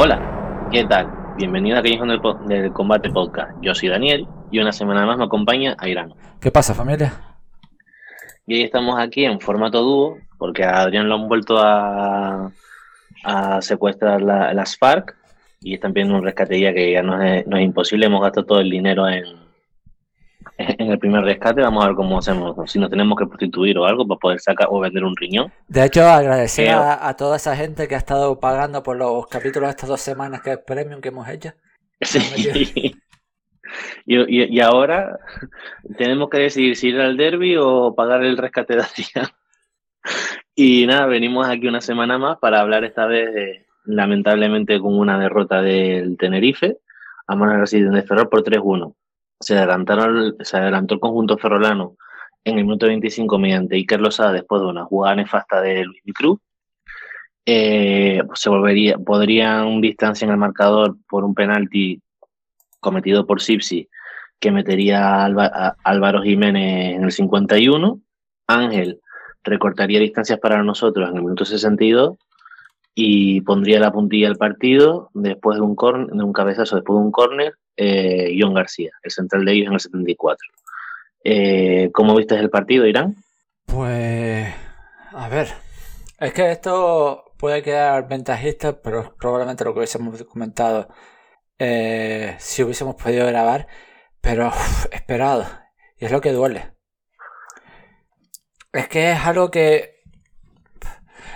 Hola, ¿qué tal? Bienvenido a Callejón del, del Combate Podcast. Yo soy Daniel y una semana más me acompaña Airán. ¿Qué pasa, familia? Y hoy estamos aquí en formato dúo porque a Adrián lo han vuelto a, a secuestrar la- las FARC y están pidiendo un rescate ya que ya no es, no es imposible. Hemos gastado todo el dinero en, en el primer rescate. Vamos a ver cómo hacemos, si nos tenemos que prostituir o algo para poder sacar o vender un riñón. De hecho, agradecer a, a toda esa gente que ha estado pagando por los capítulos de estas dos semanas que es premium que hemos hecho. Sí. Y, y- y ahora tenemos que decidir si ir al derby o pagar el rescate de Adrián. Y nada, venimos aquí una semana más para hablar esta vez, de, lamentablemente, con una derrota del Tenerife a manos de Ferrol por 3-1. Se, adelantaron, se adelantó el conjunto ferrolano en el minuto 25 mediante Iker Losada después de una jugada nefasta de Luis Cruz. Eh, se volvería, podrían distancia en el marcador por un penalti cometido por Sipsi, que metería a Álvaro Jiménez en el 51. Ángel recortaría distancias para nosotros en el minuto 62 y pondría la puntilla al partido después de un, corn- de un cabezazo, después de un córner, eh, John García, el central de ellos en el 74. Eh, ¿Cómo viste el partido, Irán? Pues, a ver, es que esto puede quedar ventajista, pero probablemente lo que hubiésemos comentado eh, si hubiésemos podido grabar, pero esperado. Y es lo que duele. Es que es algo que...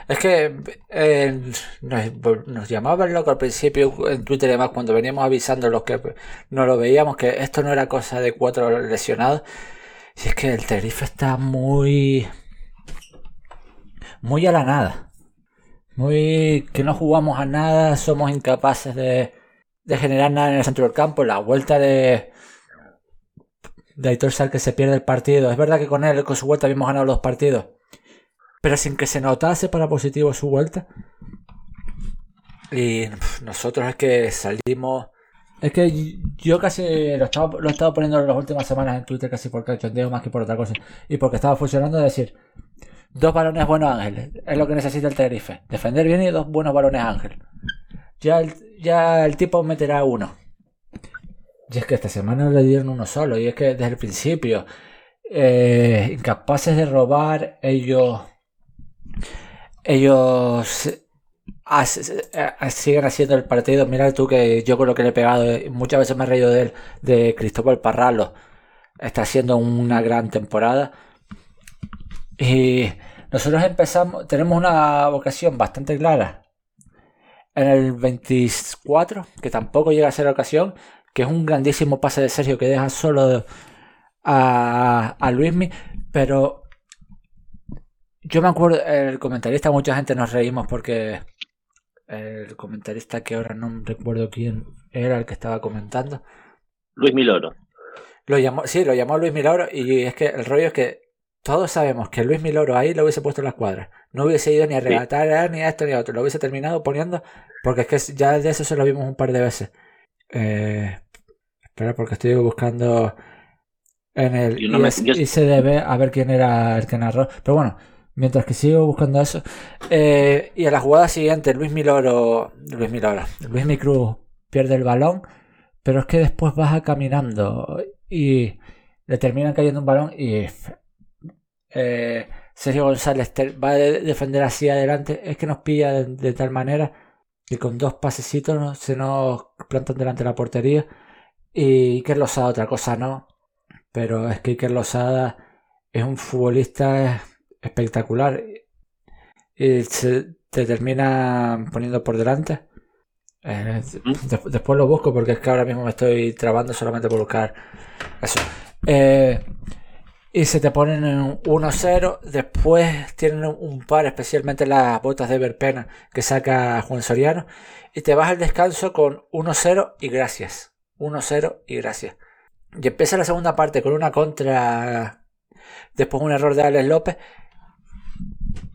Es que eh, nos, nos llamaban loco al principio en Twitter y demás cuando veníamos avisando los que no lo veíamos que esto no era cosa de cuatro lesionados. Si es que el Tenerife está muy. Muy a la nada. Muy. que no jugamos a nada, somos incapaces de, de generar nada en el centro del campo. La vuelta de. de Aitor Sal que se pierde el partido. Es verdad que con él, con su vuelta, habíamos ganado los partidos. Pero sin que se notase para positivo su vuelta. Y nosotros es que salimos. Es que yo casi lo estaba, lo he estado poniendo en las últimas semanas en Twitter casi por cachondeo más que por otra cosa. Y porque estaba funcionando de decir, dos balones buenos ángeles. Es lo que necesita el Tenerife. Defender bien y dos buenos balones ángel. Ya el, ya el tipo meterá uno. Y es que esta semana le dieron uno solo. Y es que desde el principio, eh, incapaces de robar, ellos... Ellos eh, siguen haciendo el partido. Mira tú que yo lo que le he pegado, eh, muchas veces me he reído de él, de Cristóbal Parralo. Está haciendo una gran temporada. Y nosotros empezamos, tenemos una vocación bastante clara. En el 24, que tampoco llega a ser ocasión, que es un grandísimo pase de Sergio que deja solo a, a Luismi, pero yo me acuerdo, el comentarista, mucha gente nos reímos porque el comentarista que ahora no recuerdo quién era el que estaba comentando. Luis Miloro. Lo llamó, sí, lo llamó Luis Miloro y es que el rollo es que todos sabemos que Luis Miloro ahí lo hubiese puesto en las cuadras. No hubiese ido ni a regatar ni a esto ni a otro. Lo hubiese terminado poniendo porque es que ya de eso se lo vimos un par de veces. Eh, espera, porque estoy buscando en el ICDB a ver quién era el que narró. Pero bueno, mientras que sigo buscando eso. Eh, y a la jugada siguiente, Luis Miloro. Luis Miloro. Luis Micruz pierde el balón. Pero es que después baja caminando. Y le terminan cayendo un balón. Y. Eh, Sergio González va a defender así adelante. Es que nos pilla de, tal manera que con dos pasecitos se nos plantan delante de la portería. Y Iker Losada otra cosa no. Pero es que Iker Losada es un futbolista espectacular. Y se te termina poniendo por delante. Eh, después lo busco porque es que ahora mismo me estoy trabando solamente por buscar eso. Eh, y se te ponen en 1-0. Después tienen un par, especialmente las botas de Verpena que saca Juan Soriano. Y te vas al descanso con 1-0 y gracias. 1-0 y gracias. Y empieza la segunda parte con una contra. Después un error de Alex López.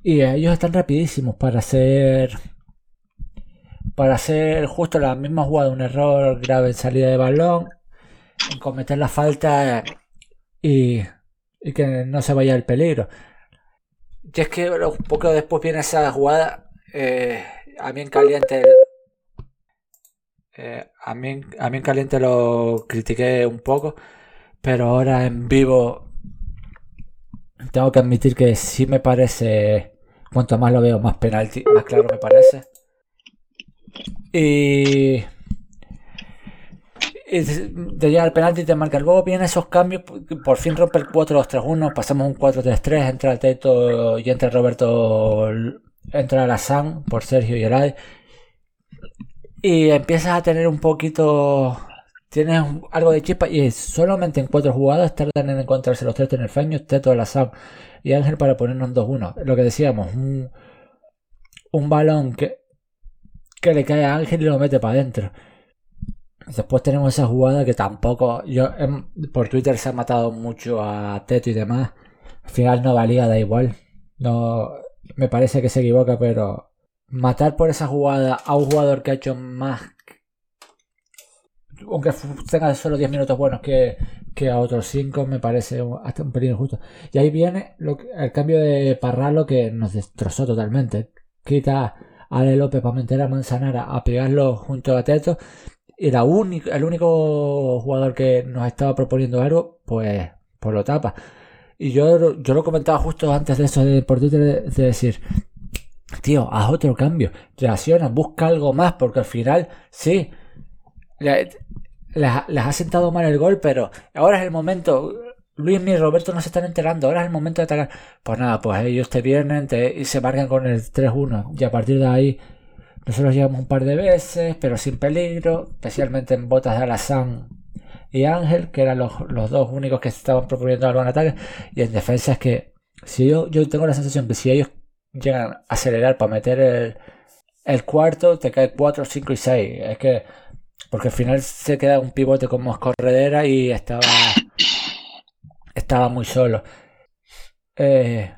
Y ellos están rapidísimos para hacer. Para hacer justo la misma jugada, un error grave en salida de balón. En cometer la falta y y que no se vaya el peligro. Y es que un poco después viene esa jugada, eh, a mí en caliente, eh, a, mí, a mí en caliente lo critiqué un poco, pero ahora en vivo tengo que admitir que sí me parece, cuanto más lo veo, más penalti, más claro me parece. Y te llega el penalti y te marca. Luego vienen esos cambios, por fin rompe el 4-2-3-1, pasamos un 4-3-3, entra Teto y entra Roberto, entra la San por Sergio y Elay. Y empiezas a tener un poquito, tienes algo de chispa y solamente en cuatro jugadas tardan en encontrarse los tres tenerfeños, Teto, la San y Ángel para ponernos 2-1. Lo que decíamos, un, balón que, que le cae a Ángel y lo mete para adentro. Después tenemos esa jugada que tampoco. Yo por Twitter se ha matado mucho a Teto y demás. Al final no valía, da igual. No. Me parece que se equivoca, pero. Matar por esa jugada a un jugador que ha hecho más. Aunque tenga solo 10 minutos buenos que, que a otros 5, me parece hasta un pelín injusto. Y ahí viene el cambio de Parralo que nos destrozó totalmente. Quita a Ale López para meter a Manzanara a pegarlo junto a Teto único, el único jugador que nos estaba proponiendo algo, pues, pues lo tapa. Y yo, yo lo comentaba justo antes de eso de, por Twitter de, decir, tío, haz otro cambio, reacciona, busca algo más, porque al final, sí, les, ha sentado mal el gol, pero ahora es el momento. Luis y Roberto no se están enterando, ahora es el momento de atacar. Pues nada, pues ellos te vienen y se marcan con el 3-1. Y a partir de ahí nosotros llegamos un par de veces, pero sin peligro, especialmente en botas de Alazán y Ángel, que eran los, dos únicos que estaban proponiendo algo en ataque. Y en defensa es que si yo, yo tengo la sensación que si ellos llegan a acelerar para meter el, cuarto, te cae 4, 5 y 6. Es que, porque al final se queda un pivote como escorredera y estaba, estaba muy solo. Eh,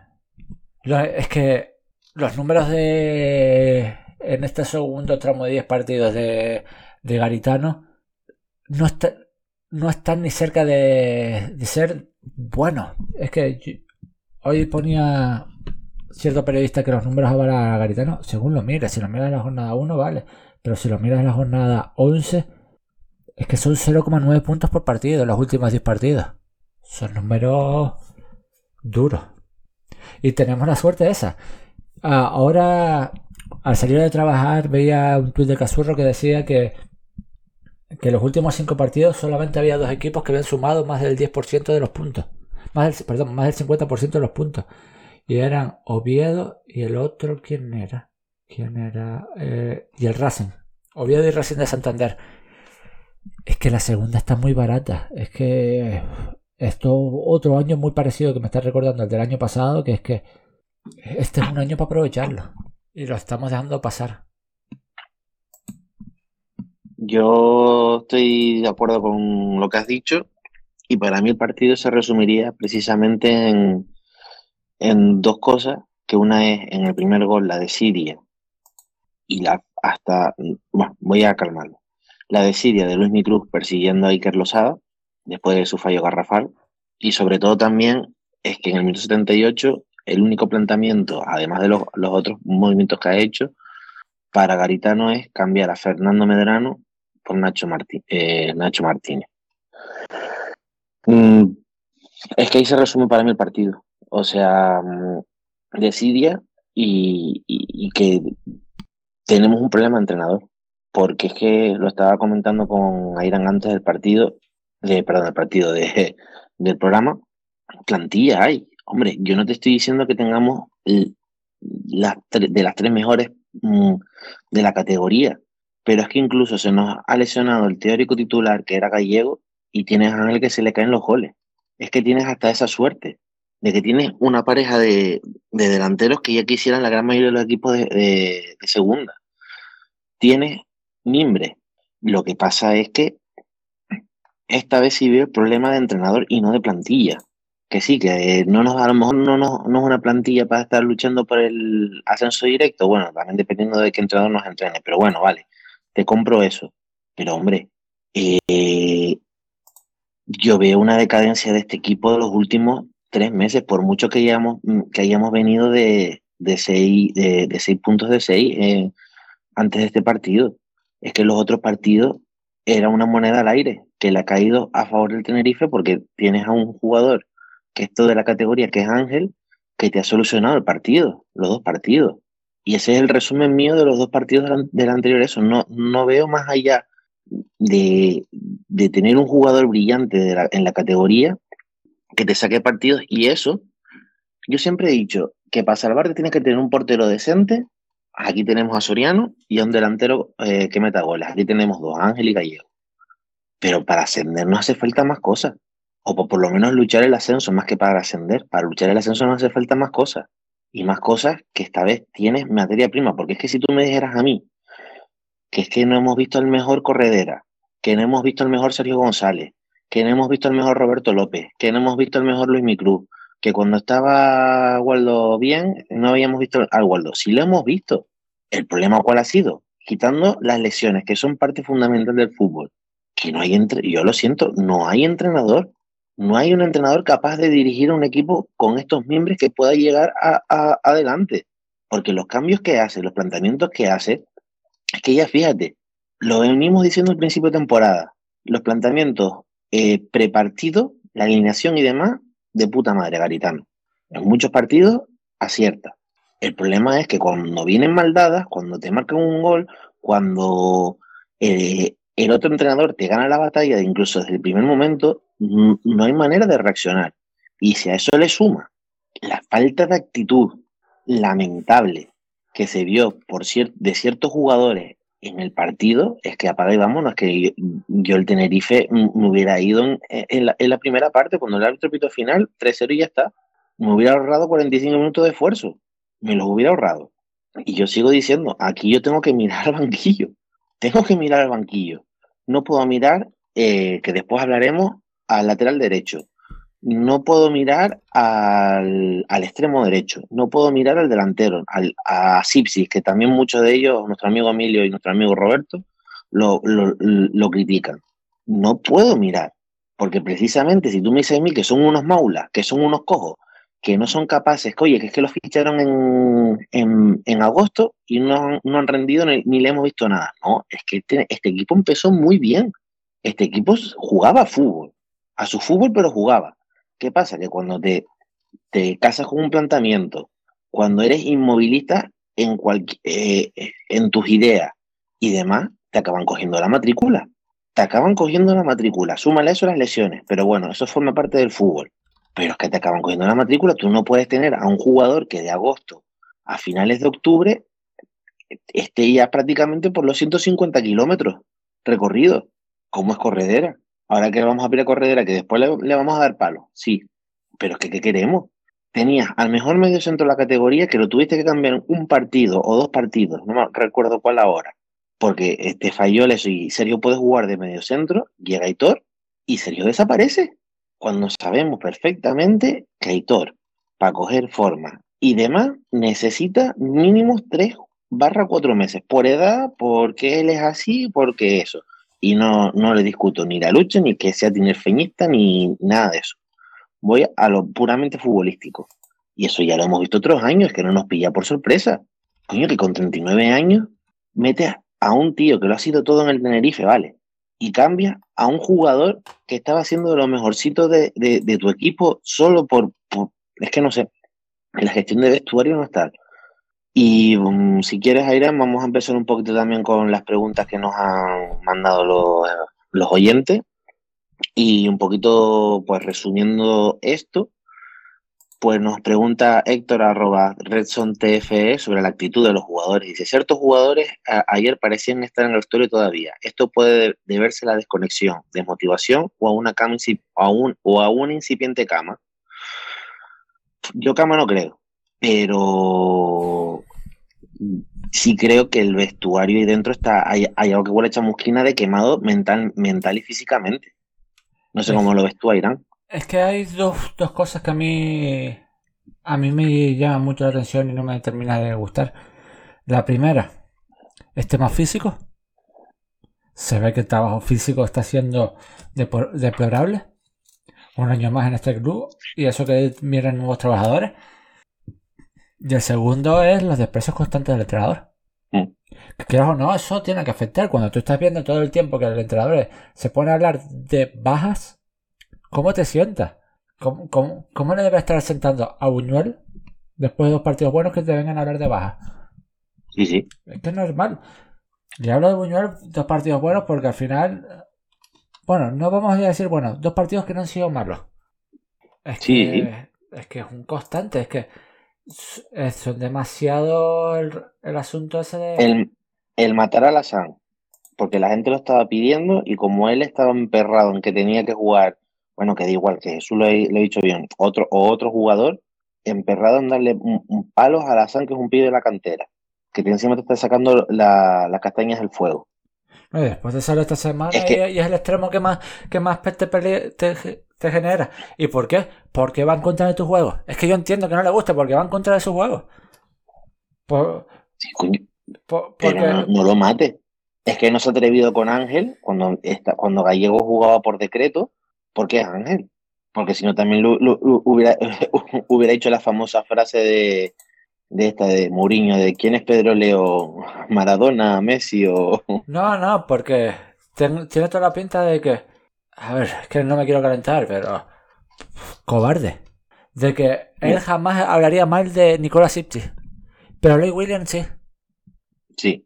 es que los números de en este segundo tramo de 10 partidos de, de Garitano no, está, no están ni cerca de, de ser buenos. Es que hoy ponía cierto periodista que los números para Garitano, según lo mires, si lo miras en la jornada 1, vale, pero si lo miras en la jornada 11, es que son 0,9 puntos por partido en los últimos 10 partidos. Son números duros. Y tenemos la suerte esa. Ah, ahora al salir de trabajar veía un tuit de Casurro que decía que, que los últimos cinco partidos solamente había dos equipos que habían sumado más del 10% de los puntos. Más perdón, más del 50% de los puntos. Y eran Oviedo y el otro, ¿quién era? ¿Quién era? Eh, y el Racing. Oviedo y Racing de Santander. Es que la segunda está muy barata. Es que esto otro año muy parecido que me está recordando el del año pasado, que es que Este es un año para aprovecharlo. Y lo estamos dejando pasar. Yo estoy de acuerdo con lo que has dicho y para mí el partido se resumiría precisamente en, en dos cosas, que una es en el primer gol, la de Siria, y la hasta, bueno, voy a calmarlo. La de Siria de Luis Micruz persiguiendo a Iker Losada, después de su fallo garrafal, y sobre todo también es que en el minuto 78 el único planteamiento, además de los, los otros movimientos que ha hecho, para Garitano es cambiar a Fernando Medrano por Nacho, eh, Nacho Martínez. Mm, es que ahí se resume para mí el partido. O sea, mm, decidia y, y, que tenemos un problema de entrenador. Porque es que lo estaba comentando con Airan antes del partido, de, perdón, del partido de, del programa. Plantilla hay. Hombre, yo no te estoy diciendo que tengamos las de las tres mejores mm, de la categoría, pero es que incluso se nos ha lesionado el teórico titular que era gallego y tienes a Ángel que se le caen los goles. Es que tienes hasta esa suerte de que tienes una pareja de, delanteros que ya quisieran la gran mayoría de los equipos de, segunda. Tienes Mimbre. Lo que pasa es que esta vez sí veo el problema de entrenador y no de plantilla. Que sí, que no nos, a lo mejor no, no, no es una plantilla para estar luchando por el ascenso directo. Bueno, también dependiendo de qué entrenador nos entrene. Pero bueno, vale te compro eso. Pero hombre, eh, yo veo una decadencia de este equipo de los últimos tres meses, por mucho que hayamos, que hayamos venido de, de, seis, de, seis puntos de seis eh, antes de este partido. Es que los otros partidos era una moneda al aire, que le ha caído a favor del Tenerife porque tienes a un jugador que es todo de la categoría, que es Ángel, que te ha solucionado el partido, los dos partidos. Y ese es el resumen mío de los dos partidos del anterior. Eso, no, no veo más allá de, de tener un jugador brillante en la categoría que te saque partidos. Y eso, yo siempre he dicho que para salvarte tienes que tener un portero decente. Aquí tenemos a Soriano y a un delantero eh, que meta goles. Aquí tenemos dos, Ángel y Gallego. Pero para ascender no hace falta más cosas. O por, por lo menos luchar el ascenso, más que para ascender. Para luchar el ascenso no hace falta más cosas y más cosas que esta vez tienes materia prima. Porque es que si tú me dijeras a mí que es que no hemos visto el mejor Corredera, que no hemos visto el mejor Sergio González, que no hemos visto el mejor Roberto López, que no hemos visto el mejor Luis Micruz, que cuando estaba Waldo bien, no habíamos visto al Waldo. Sí lo hemos visto. El problema cuál ha sido? Quitando las lesiones, que son parte fundamental del fútbol. Que no hay entre... Yo lo siento, no hay entrenador no hay un entrenador capaz de dirigir un equipo con estos miembros que pueda llegar a, adelante. Porque los cambios que hace, los planteamientos que hace, es que ya fíjate, lo venimos diciendo al principio de temporada, los planteamientos eh, prepartidos, la alineación y demás, de puta madre, Garitano. En muchos partidos acierta. El problema es que cuando vienen mal dadas, cuando te marcan un gol, cuando eh, el otro entrenador te gana la batalla, incluso desde el primer momento, no hay manera de reaccionar. Y si a eso le suma la falta de actitud lamentable que se vio por de ciertos jugadores en el partido, es que apaga y vámonos, que yo, el Tenerife me hubiera ido en, la, primera parte, cuando el árbitro pito final, 3-0 y ya está. Me hubiera ahorrado 45 minutos de esfuerzo. Me los hubiera ahorrado. Y yo sigo diciendo, aquí yo tengo que mirar al banquillo. Tengo que mirar al banquillo. No puedo mirar, eh, que después hablaremos, al lateral derecho. No puedo mirar al, extremo derecho. No puedo mirar al delantero, al, a Sipsis, que también muchos de ellos, nuestro amigo Emilio y nuestro amigo Roberto, lo, lo, critican. No puedo mirar, porque precisamente si tú me dices a mí que son unos maulas, que son unos cojos, que no son capaces, que oye, que es que los ficharon en, en, agosto y no, no han rendido ni, ni, le hemos visto nada. No, es que este, este, equipo empezó muy bien. Este equipo jugaba fútbol a su fútbol, pero jugaba. ¿Qué pasa? Que cuando te, te casas con un planteamiento, cuando eres inmovilista en, eh, en tus ideas y demás, te acaban cogiendo la matrícula. Te acaban cogiendo la matrícula. Súmale eso a las lesiones. Pero bueno, eso forma parte del fútbol. Pero es que te acaban cogiendo la matrícula. Tú no puedes tener a un jugador que de agosto a finales de octubre esté ya prácticamente por los 150 kilómetros recorridos. ¿Cómo es corredera? Ahora que vamos a pedir a corredera, que después le, vamos a dar palo. Sí, pero es que ¿qué queremos? tenías al mejor medio centro de la categoría que lo tuviste que cambiar un partido o dos partidos, no me recuerdo cuál ahora, porque te este, falló eso y Sergio puede jugar de medio centro, llega Aitor y Sergio desaparece. Cuando sabemos perfectamente que Aitor, para coger forma y demás, necesita mínimo tres barra cuatro meses, por edad, porque él es así, porque eso. Y no, no le discuto ni la lucha, ni que sea tinerfeñista, ni nada de eso. Voy a lo puramente futbolístico. Y eso ya lo hemos visto otros años, que no nos pilla por sorpresa. Coño, que con 39 años mete a un tío que lo ha sido todo en el Tenerife, vale, y cambia a un jugador que estaba haciendo de lo mejorcito de, de, tu equipo solo por, Es que no sé, la gestión de vestuario no está. Y um, si quieres, Airan, vamos a empezar un poquito también con las preguntas que nos han mandado los, oyentes. Y un poquito, pues resumiendo esto, pues nos pregunta Héctor arroba Redson TFE sobre la actitud de los jugadores. Dice, ciertos jugadores ayer parecían estar en la historia todavía. Esto puede deberse a la desconexión, desmotivación o a una cama o a una incipiente cama. Yo cama no creo, pero sí creo que el vestuario ahí dentro está, hay, algo que huele a chamusquina de quemado mental, mental y físicamente. No sé cómo lo ves tú, Irán. Es que hay dos, dos cosas que a mí a mí me llaman mucho la atención y no me termina de gustar. La primera, es tema físico. Se ve que el trabajo físico está siendo deplorable. Un año más en este club y eso que miran nuevos trabajadores. Y el segundo es los desprecios constantes del entrenador. Mm. Que o no, eso tiene que afectar. Cuando tú estás viendo todo el tiempo que el entrenador se pone a hablar de bajas, ¿cómo te sientas? ¿Cómo, cómo, le debe estar sentando a Buñuel después de dos partidos buenos que te vengan a hablar de bajas? Sí, sí. Es que es normal. Le hablo de Buñuel dos partidos buenos porque al final. Bueno, no vamos a decir, bueno, dos partidos que no han sido malos. Es que, es que es un constante, es que es demasiado el, asunto ese de... El, matar a la San, porque la gente lo estaba pidiendo y como él estaba emperrado en que tenía que jugar, bueno, que da igual, que Jesús lo, he, dicho bien, otro, o otro jugador, emperrado en darle un, palos a la San, que es un pibe de la cantera, que encima te está sacando las castañas del fuego. Después de salir esta semana y, es el extremo que más, que más te, te, te genera. ¿Y por qué? Porque va en contra de tu juego. Es que yo entiendo que no le guste porque va en contra de su juego. Pero no, lo mate. Es que no se ha atrevido con Ángel cuando, está, cuando Gallego jugaba por decreto. ¿Por qué Ángel? Porque si no también hubiera, hubiera hecho la famosa frase de, de esta de Mourinho, de quién es Pedro Leo, Maradona, Messi o... No, no, porque tiene toda la pinta de que a ver, es que no me quiero calentar, pero. Cobarde. De que él jamás hablaría mal de Nicolas Ipsi. Pero Lee Williams sí. Sí.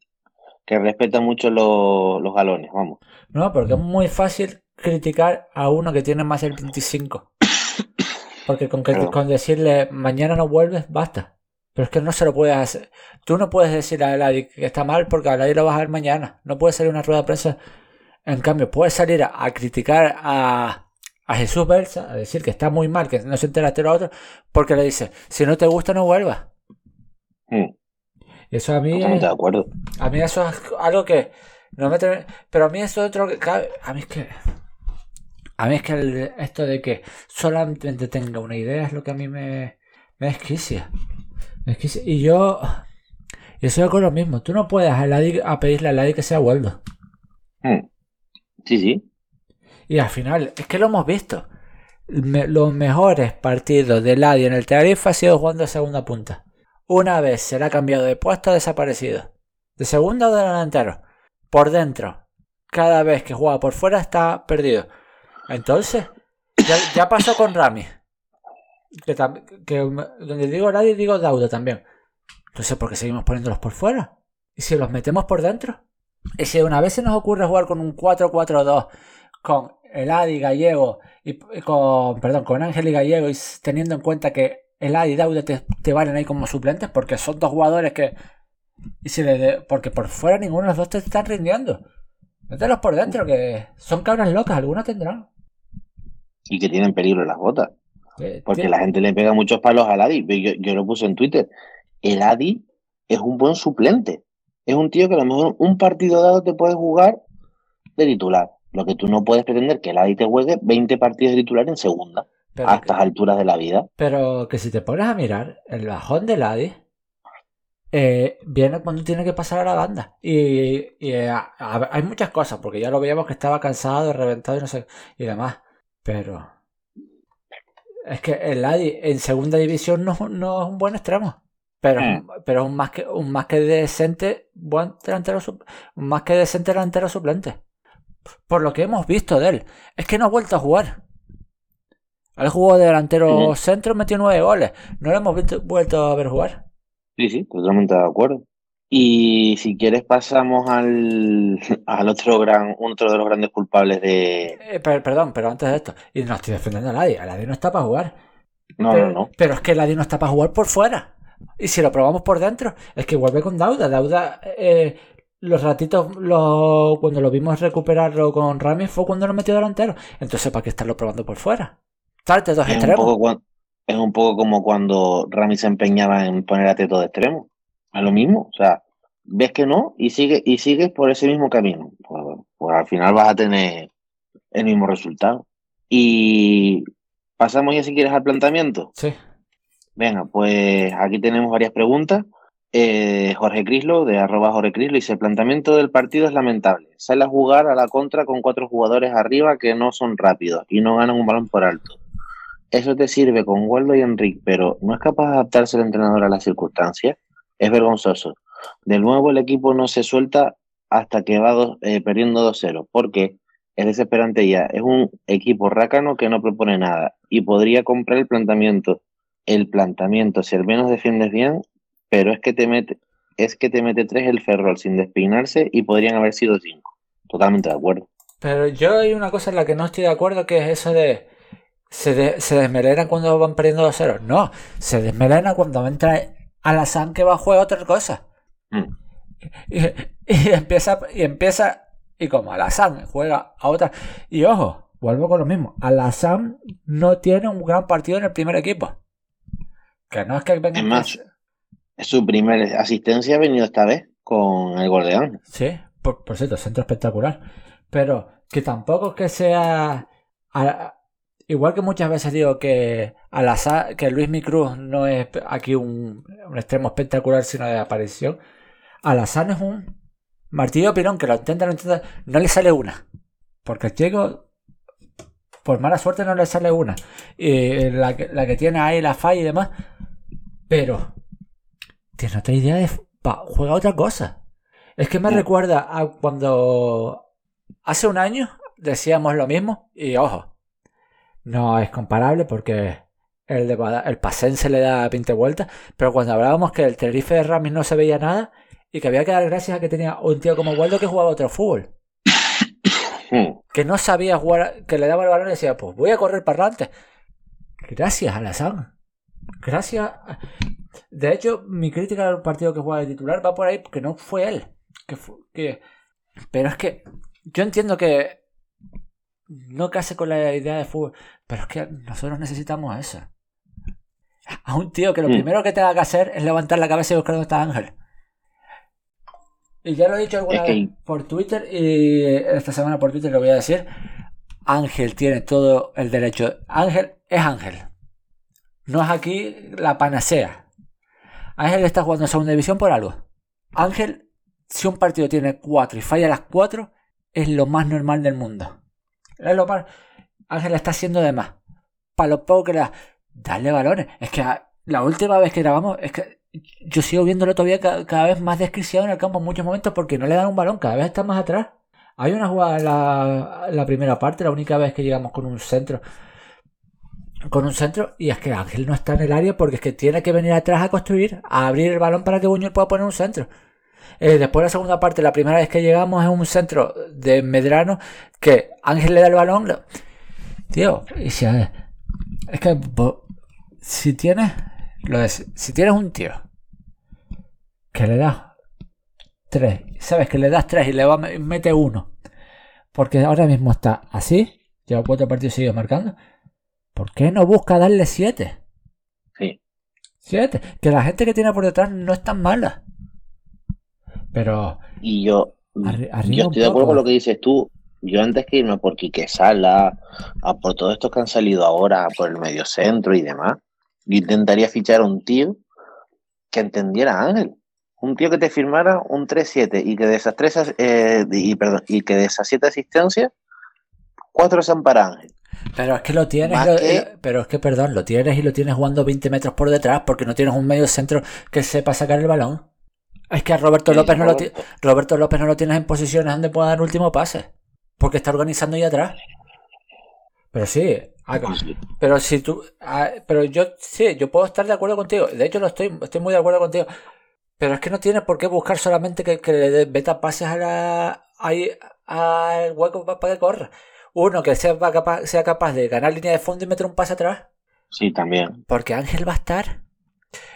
Que respeta mucho los galones, vamos. No, porque es muy fácil criticar a uno que tiene más del 25. Porque con, que, con decirle mañana no vuelves, basta. Pero es que no se lo puedes hacer. Tú no puedes decir a nadie que está mal porque a lo vas a ver mañana. No puede salir una rueda de prensa en cambio, puede salir a, criticar a, Jesús Belsa, a decir que está muy mal, que no se entera este lo otro, porque le dice, si no te gusta, no vuelvas. Hmm. Eso a mí. de acuerdo. A mí eso es algo que. No me Pero a mí eso es otro que. A mí es que. A mí es que esto de que solamente tenga una idea es lo que a mí me, me desquicia. Y yo. Yo soy con lo mismo. Tú no puedes a, pedirle a nadie que sea vuelto. Hmm. Sí, sí. Y al final, es que lo hemos visto. los mejores partidos de Ladi en el Tenerife ha sido jugando a segunda punta. Una vez se le ha cambiado de puesto, ha desaparecido. De segunda o de delantero. Por dentro. Cada vez que juega por fuera está perdido. Entonces, ya, pasó con Rami. Que, donde digo Ladi digo Dauda también. Entonces, ¿por qué seguimos poniéndolos por fuera? ¿Y si los metemos por dentro? Y si una vez se nos ocurre jugar con un 4-4-2 con el Adi Gallego y, con, perdón, con Ángel y Gallego y teniendo en cuenta que el Adi y Daude te, valen ahí como suplentes porque son dos jugadores que y si le porque por fuera ninguno de los dos te están rindiendo. Mételos por dentro que son cabras locas, algunas tendrán. Y que tienen peligro en las botas. Eh, Porque la gente le pega muchos palos al Adi. Yo, yo lo puse en Twitter. El Adi es un buen suplente. Es un tío que a lo mejor un partido dado te puede jugar de titular. Lo que tú no puedes pretender que el Adi te juegue 20 partidos de titular en segunda, pero, a que, estas alturas de la vida. pero que si te pones a mirar, el bajón del Adi eh, viene cuando tiene que pasar a la banda. Y, y, eh, a- a- hay muchas cosas, porque ya lo veíamos que estaba cansado, reventado y no sé, y demás. Pero es que el Adi en segunda división no, no es un buen extremo. Pero, es un- pero es un más que un más que decente buen delantero un más que decente delantero suplente. Por lo que hemos visto de él, es que no ha vuelto a jugar. Él jugó de delantero Ujú. centro, metió nueve goles. No lo hemos visto- vuelto a ver jugar. Sí, sí, totalmente de acuerdo. Y si quieres pasamos al, al otro gran, otro de los grandes culpables de... Eh, per- perdón, pero antes de esto, y no estoy defendiendo a nadie, a nadie no está para jugar. No, pero, no, no. pero es que nadie no está para jugar por fuera. Y si lo probamos por dentro, es que vuelve con Dauda. Dauda, eh, los ratitos, lo- cuando lo vimos recuperarlo con Rami fue cuando lo metió delantero. Entonces, ¿para qué estarlo probando por fuera? Tarte dos Es un, extremos. poco, cuan- es un poco como cuando Rami se empeñaba en poner a Teto de extremo. Es lo mismo. O sea, ves que no y sigues y sigues por ese mismo camino. Pues, pues al final vas a tener el mismo resultado. Y pasamos ya si quieres al planteamiento. Sí. Venga, pues aquí tenemos varias preguntas. Eh, Jorge Crislo, de arroba Jorge Crislo, dice, el planteamiento del partido es lamentable. Sale a jugar a la contra con cuatro jugadores arriba que no son rápidos y no ganan un balón por alto. Eso te sirve con Waldo y Enrique, pero ¿no es capaz de adaptarse el entrenador a las circunstancias? Es vergonzoso. De nuevo el equipo no se suelta hasta que va dos- eh, perdiendo 2-0, porque es desesperante ya. Es un equipo rácano que no propone nada y podría comprar el planteamiento el planteamiento, si al menos defiendes bien, pero es que te mete, es que te mete tres el Ferrol sin despeinarse y podrían haber sido cinco. Totalmente de acuerdo. Pero yo hay una cosa en la que no estoy de acuerdo, que es eso de... Se, de- se cuando van perdiendo 2-0. No, se desmelena cuando entra Alazán que va a jugar otra cosa. Mm. Y, y empieza, y empieza, y como Alazán juega a otra. Y ojo, vuelvo con lo mismo. Alazán no tiene un gran partido en el primer equipo. Que no es que venga. Es más, Su primera asistencia ha venido esta vez con el gol de Ángel. Sí, por, por cierto, centro espectacular. Pero que tampoco es que sea. a- igual que muchas veces digo que Alazán, que Luis Micruz no es aquí un, un extremo espectacular, sino de aparición. Alazán es un martillo pirón que lo intenta, lo intenta, no le sale una. Porque el chico, por mala suerte, no le sale una. Y la, que- la que tiene ahí la falla y demás. Pero tiene otra idea de. pa- juega otra cosa. Es que me recuerda a cuando hace un año decíamos lo mismo. Y ojo, no es comparable porque el, de, Bada- el Pasense le da 20 vueltas. Pero cuando hablábamos que el Tenerife de Ramis no se veía nada y que había que dar gracias a que tenía un tío como Waldo que jugaba otro fútbol. Hmm. Que no sabía jugar, que le daba el balón y decía, pues voy a correr para adelante. Gracias, Alazán. Gracias. a- De hecho, mi crítica al partido que juega de titular va por ahí porque no fue él. Que fu- que... Pero es que yo entiendo que no case con la idea de fútbol, pero es que nosotros necesitamos eso. A un tío que lo Mm. primero que tenga que hacer es levantar la cabeza y buscar dónde está Ángel. Y ya lo he dicho alguna Es que- vez por Twitter y esta semana por Twitter lo voy a decir. Ángel tiene todo el derecho. Ángel es Ángel. No es aquí la panacea. Ángel está jugando en segunda división por algo. Ángel, si un partido tiene cuatro y falla las cuatro, es lo más normal del mundo. Es lo más... Ángel está haciendo de más. Para lo poco que le da. Darle balones. Es que a- la última vez que grabamos, es que yo sigo viéndolo todavía ca- cada, vez más descriciado en el campo en muchos momentos porque no le dan un balón, cada vez está más atrás. Hay una jugada en la primera parte, la única vez que llegamos con un centro. Con un centro, y es que Ángel no está en el área porque es que tiene que venir atrás a construir, a abrir el balón para que Buñuel pueda poner un centro. Eh, después la segunda parte, la primera vez que llegamos es un centro de Medrano que Ángel le da el balón. lo- Tío, y si, es que bo- si tienes lo de- si tienes un tío que le das tres, sabes que le das tres y le va, mete uno, porque ahora mismo está así, lleva cuatro partidos seguidos marcando, ¿por qué no busca darle 7? Sí. 7. Que la gente que tiene por detrás no es tan mala. Pero Y yo, arriba yo estoy de acuerdo con lo que dices tú. Yo antes que irme por Quique Sala, a por todos estos que han salido ahora, por el mediocentro y demás, yo intentaría fichar a un tío que entendiera a Ángel. Un tío que te firmara un 3-7 y que de esas tres eh, y, perdón, y que de esas siete asistencias, cuatro sean para Ángel. Pero es que lo tienes, Más lo- que- lo- pero es que perdón, lo tienes y lo tienes jugando 20 metros por detrás porque no tienes un medio centro que sepa sacar el balón. Es que a Roberto Sí, López no lo Roberto. López no lo tienes en posiciones donde pueda dar último pase. Porque está organizando ahí atrás. Pero sí, pero si tú pero yo sí, yo puedo estar de acuerdo contigo. De hecho lo estoy, estoy muy de acuerdo contigo. Pero es que no tienes por qué buscar solamente que, que le beta pases a la ahí al hueco pa- para que corra. Uno que sea capaz, sea capaz de ganar línea de fondo y meter un pase atrás. Sí, también. Porque Ángel va a estar.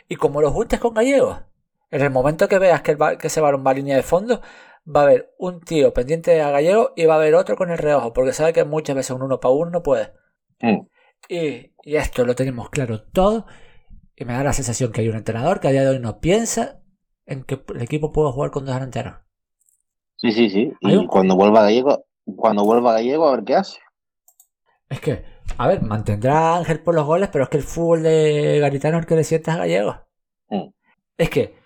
Y como lo juntes con Gallego, en el momento que veas que, el que ese balón va a línea de fondo, va a haber un tío pendiente a Gallego y va a haber otro con el reojo, porque sabe que muchas veces un uno para uno no puede. Mm. Y, y esto lo tenemos claro todo. Y me da la sensación que hay un entrenador que a día de hoy no piensa en que el equipo pueda jugar con dos delanteros. Sí, sí, sí. Y un- cuando vuelva Gallego, cuando vuelva Gallego, a ver qué hace. Es que, a ver, mantendrá a Ángel por los goles, pero es que el fútbol de Garitano es el que le sientas a Gallego. Mm. Es que.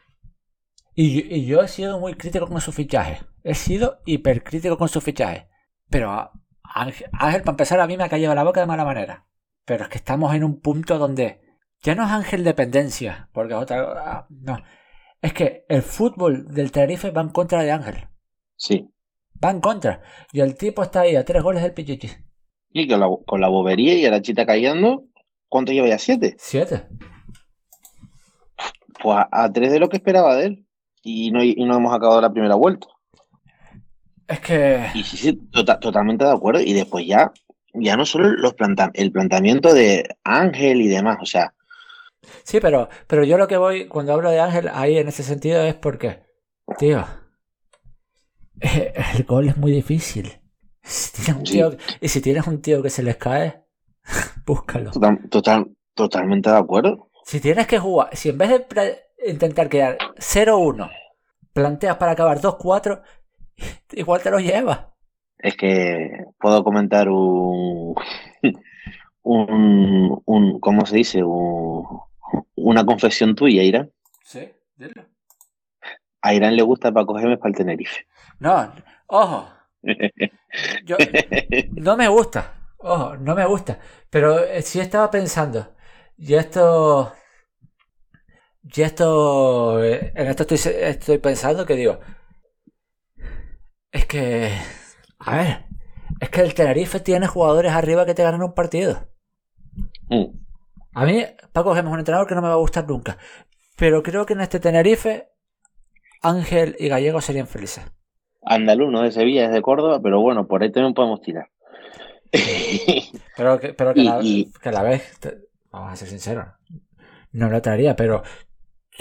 Y, yo- y yo he sido muy crítico con su fichaje. He sido hipercrítico con su fichaje. Pero a- Ángel, Ángel, para empezar, a mí me ha caído la boca de mala manera. Pero es que estamos en un punto donde ya no es Ángel dependencia, porque es otra. ah, No. Es que el fútbol del Tenerife va en contra de Ángel. Sí. Va en contra. Y el tipo está ahí a tres goles del Pichichi. Y con la, con la bobería y a la chita cayendo, ¿cuánto lleva ya? ¿Siete? Siete. Pues a, a tres de lo que esperaba de él. Y no, y no hemos acabado la primera vuelta. Es que. Y sí, sí, tota- totalmente de acuerdo. Y después ya, ya no solo los planta el planteamiento de Ángel y demás, o sea, Sí, pero, pero yo lo que voy, cuando hablo de Ángel, ahí en ese sentido es porque, tío, eh, el gol es muy difícil. Si tienes un Sí. tío, y si tienes un tío que se les cae, búscalo. total, total- totalmente de acuerdo. Si tienes que jugar, si en vez de intentar quedar 0-1, planteas para acabar 2-4, igual te lo llevas. Es que puedo comentar un, un, un ¿cómo se dice? Un- una confesión tuya, Irán. Sí, dilo. A Irán le gusta Paco Gémez para el Tenerife. No, ojo. Yo, No me gusta. Ojo, no me gusta. Pero eh, sí estaba pensando. Y esto. Y esto. eh, En esto estoy, estoy pensando que digo. Es que. A ver. Es que el Tenerife tiene jugadores arriba que te ganan un partido. Mm, A mí, Paco es un entrenador que no me va a gustar nunca. Pero creo que en este Tenerife. Ángel y Gallego serían felices. Andaluz, no de Sevilla, es de Córdoba, pero bueno, por ahí también podemos tirar. Pero que, pero que, Y- la, y- que la vez, te- vamos a ser sinceros, no lo traería, pero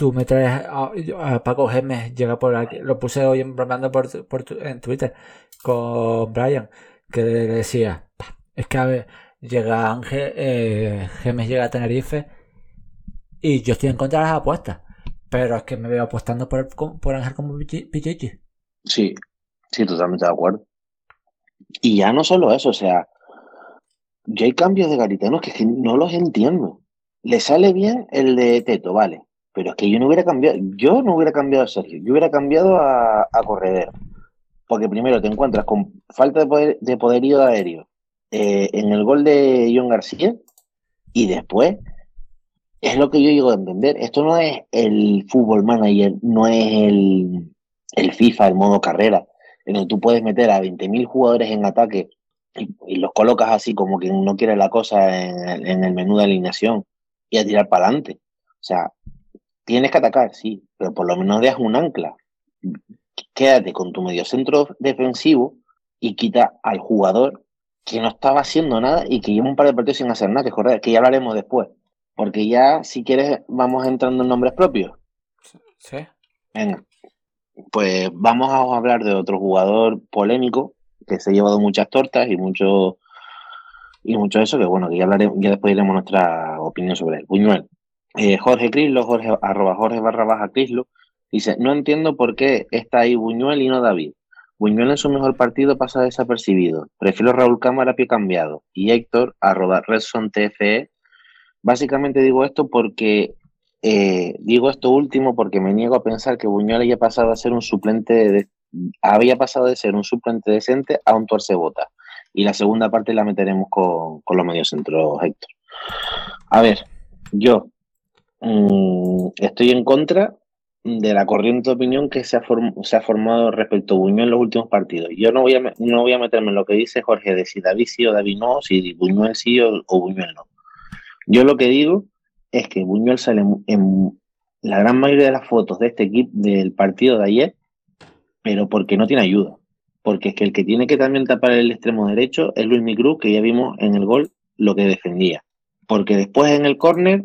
tú me traes a, Paco Gemes, llega por aquí, lo puse hoy bromeando por, por en Twitter con Brian, que decía, "Pa, es que a ver, llega Ángel, eh, Gemes llega a Tenerife y yo estoy en contra de las apuestas, pero es que me veo apostando por, por Ángel como Pichi- Pichichi. Sí, sí, totalmente de acuerdo. Y ya no solo eso, o sea, yo hay cambios de garitanos que, es que no los entiendo. Le sale bien el de Teto, vale, pero es que yo no hubiera cambiado, yo no hubiera cambiado a Sergio, yo hubiera cambiado a, a Corredero. Porque primero te encuentras con falta de, poder, de poderío aéreo eh, en el gol de John García y después es lo que yo llego a entender. Esto no es el fútbol manager, no es el, el FIFA, el modo carrera, en el que tú puedes meter a 20.000 jugadores en ataque y, los colocas así como quien no quiere la cosa en el menú de alineación y a tirar para adelante. O sea, tienes que atacar, sí, pero por lo menos dejas un ancla. Quédate con tu mediocentro defensivo y quita al jugador que no estaba haciendo nada y que lleva un par de partidos sin hacer nada, que, joder, que ya hablaremos después. Porque ya, si quieres, vamos entrando en nombres propios. ¿Sí? Venga, pues vamos a hablar de otro jugador polémico que se ha llevado muchas tortas y mucho y mucho de eso, que bueno, que ya, hablaré, ya después diremos nuestra opinión sobre él. Buñuel. Eh, Jorge Crislo, Jorge, arroba Jorge barra baja Crislo, dice, no entiendo por qué está ahí Buñuel y no David. Buñuel en su mejor partido pasa desapercibido. Prefiero Raúl Cámara pie cambiado. Y Héctor, arroba Redson TFE. Básicamente digo esto porque eh, digo esto último porque me niego a pensar que Buñuel haya pasado a ser un suplente de, había pasado de ser un suplente decente a un torcebota. Y la segunda parte la meteremos con, con los mediocentros, Héctor. A ver, yo mmm, estoy en contra de la corriente de opinión que se ha, formado respecto a Buñuel en los últimos partidos. Yo no voy, a, meterme en lo que dice Jorge de si David sí o David no, si Buñuel sí o, o Buñuel no. Yo lo que digo es que Buñuel sale en la gran mayoría de las fotos de este equipo del partido de ayer, pero porque no tiene ayuda. Porque es que el que tiene que también tapar el extremo derecho es Luis Micruz, que ya vimos en el gol lo que defendía. Porque después en el córner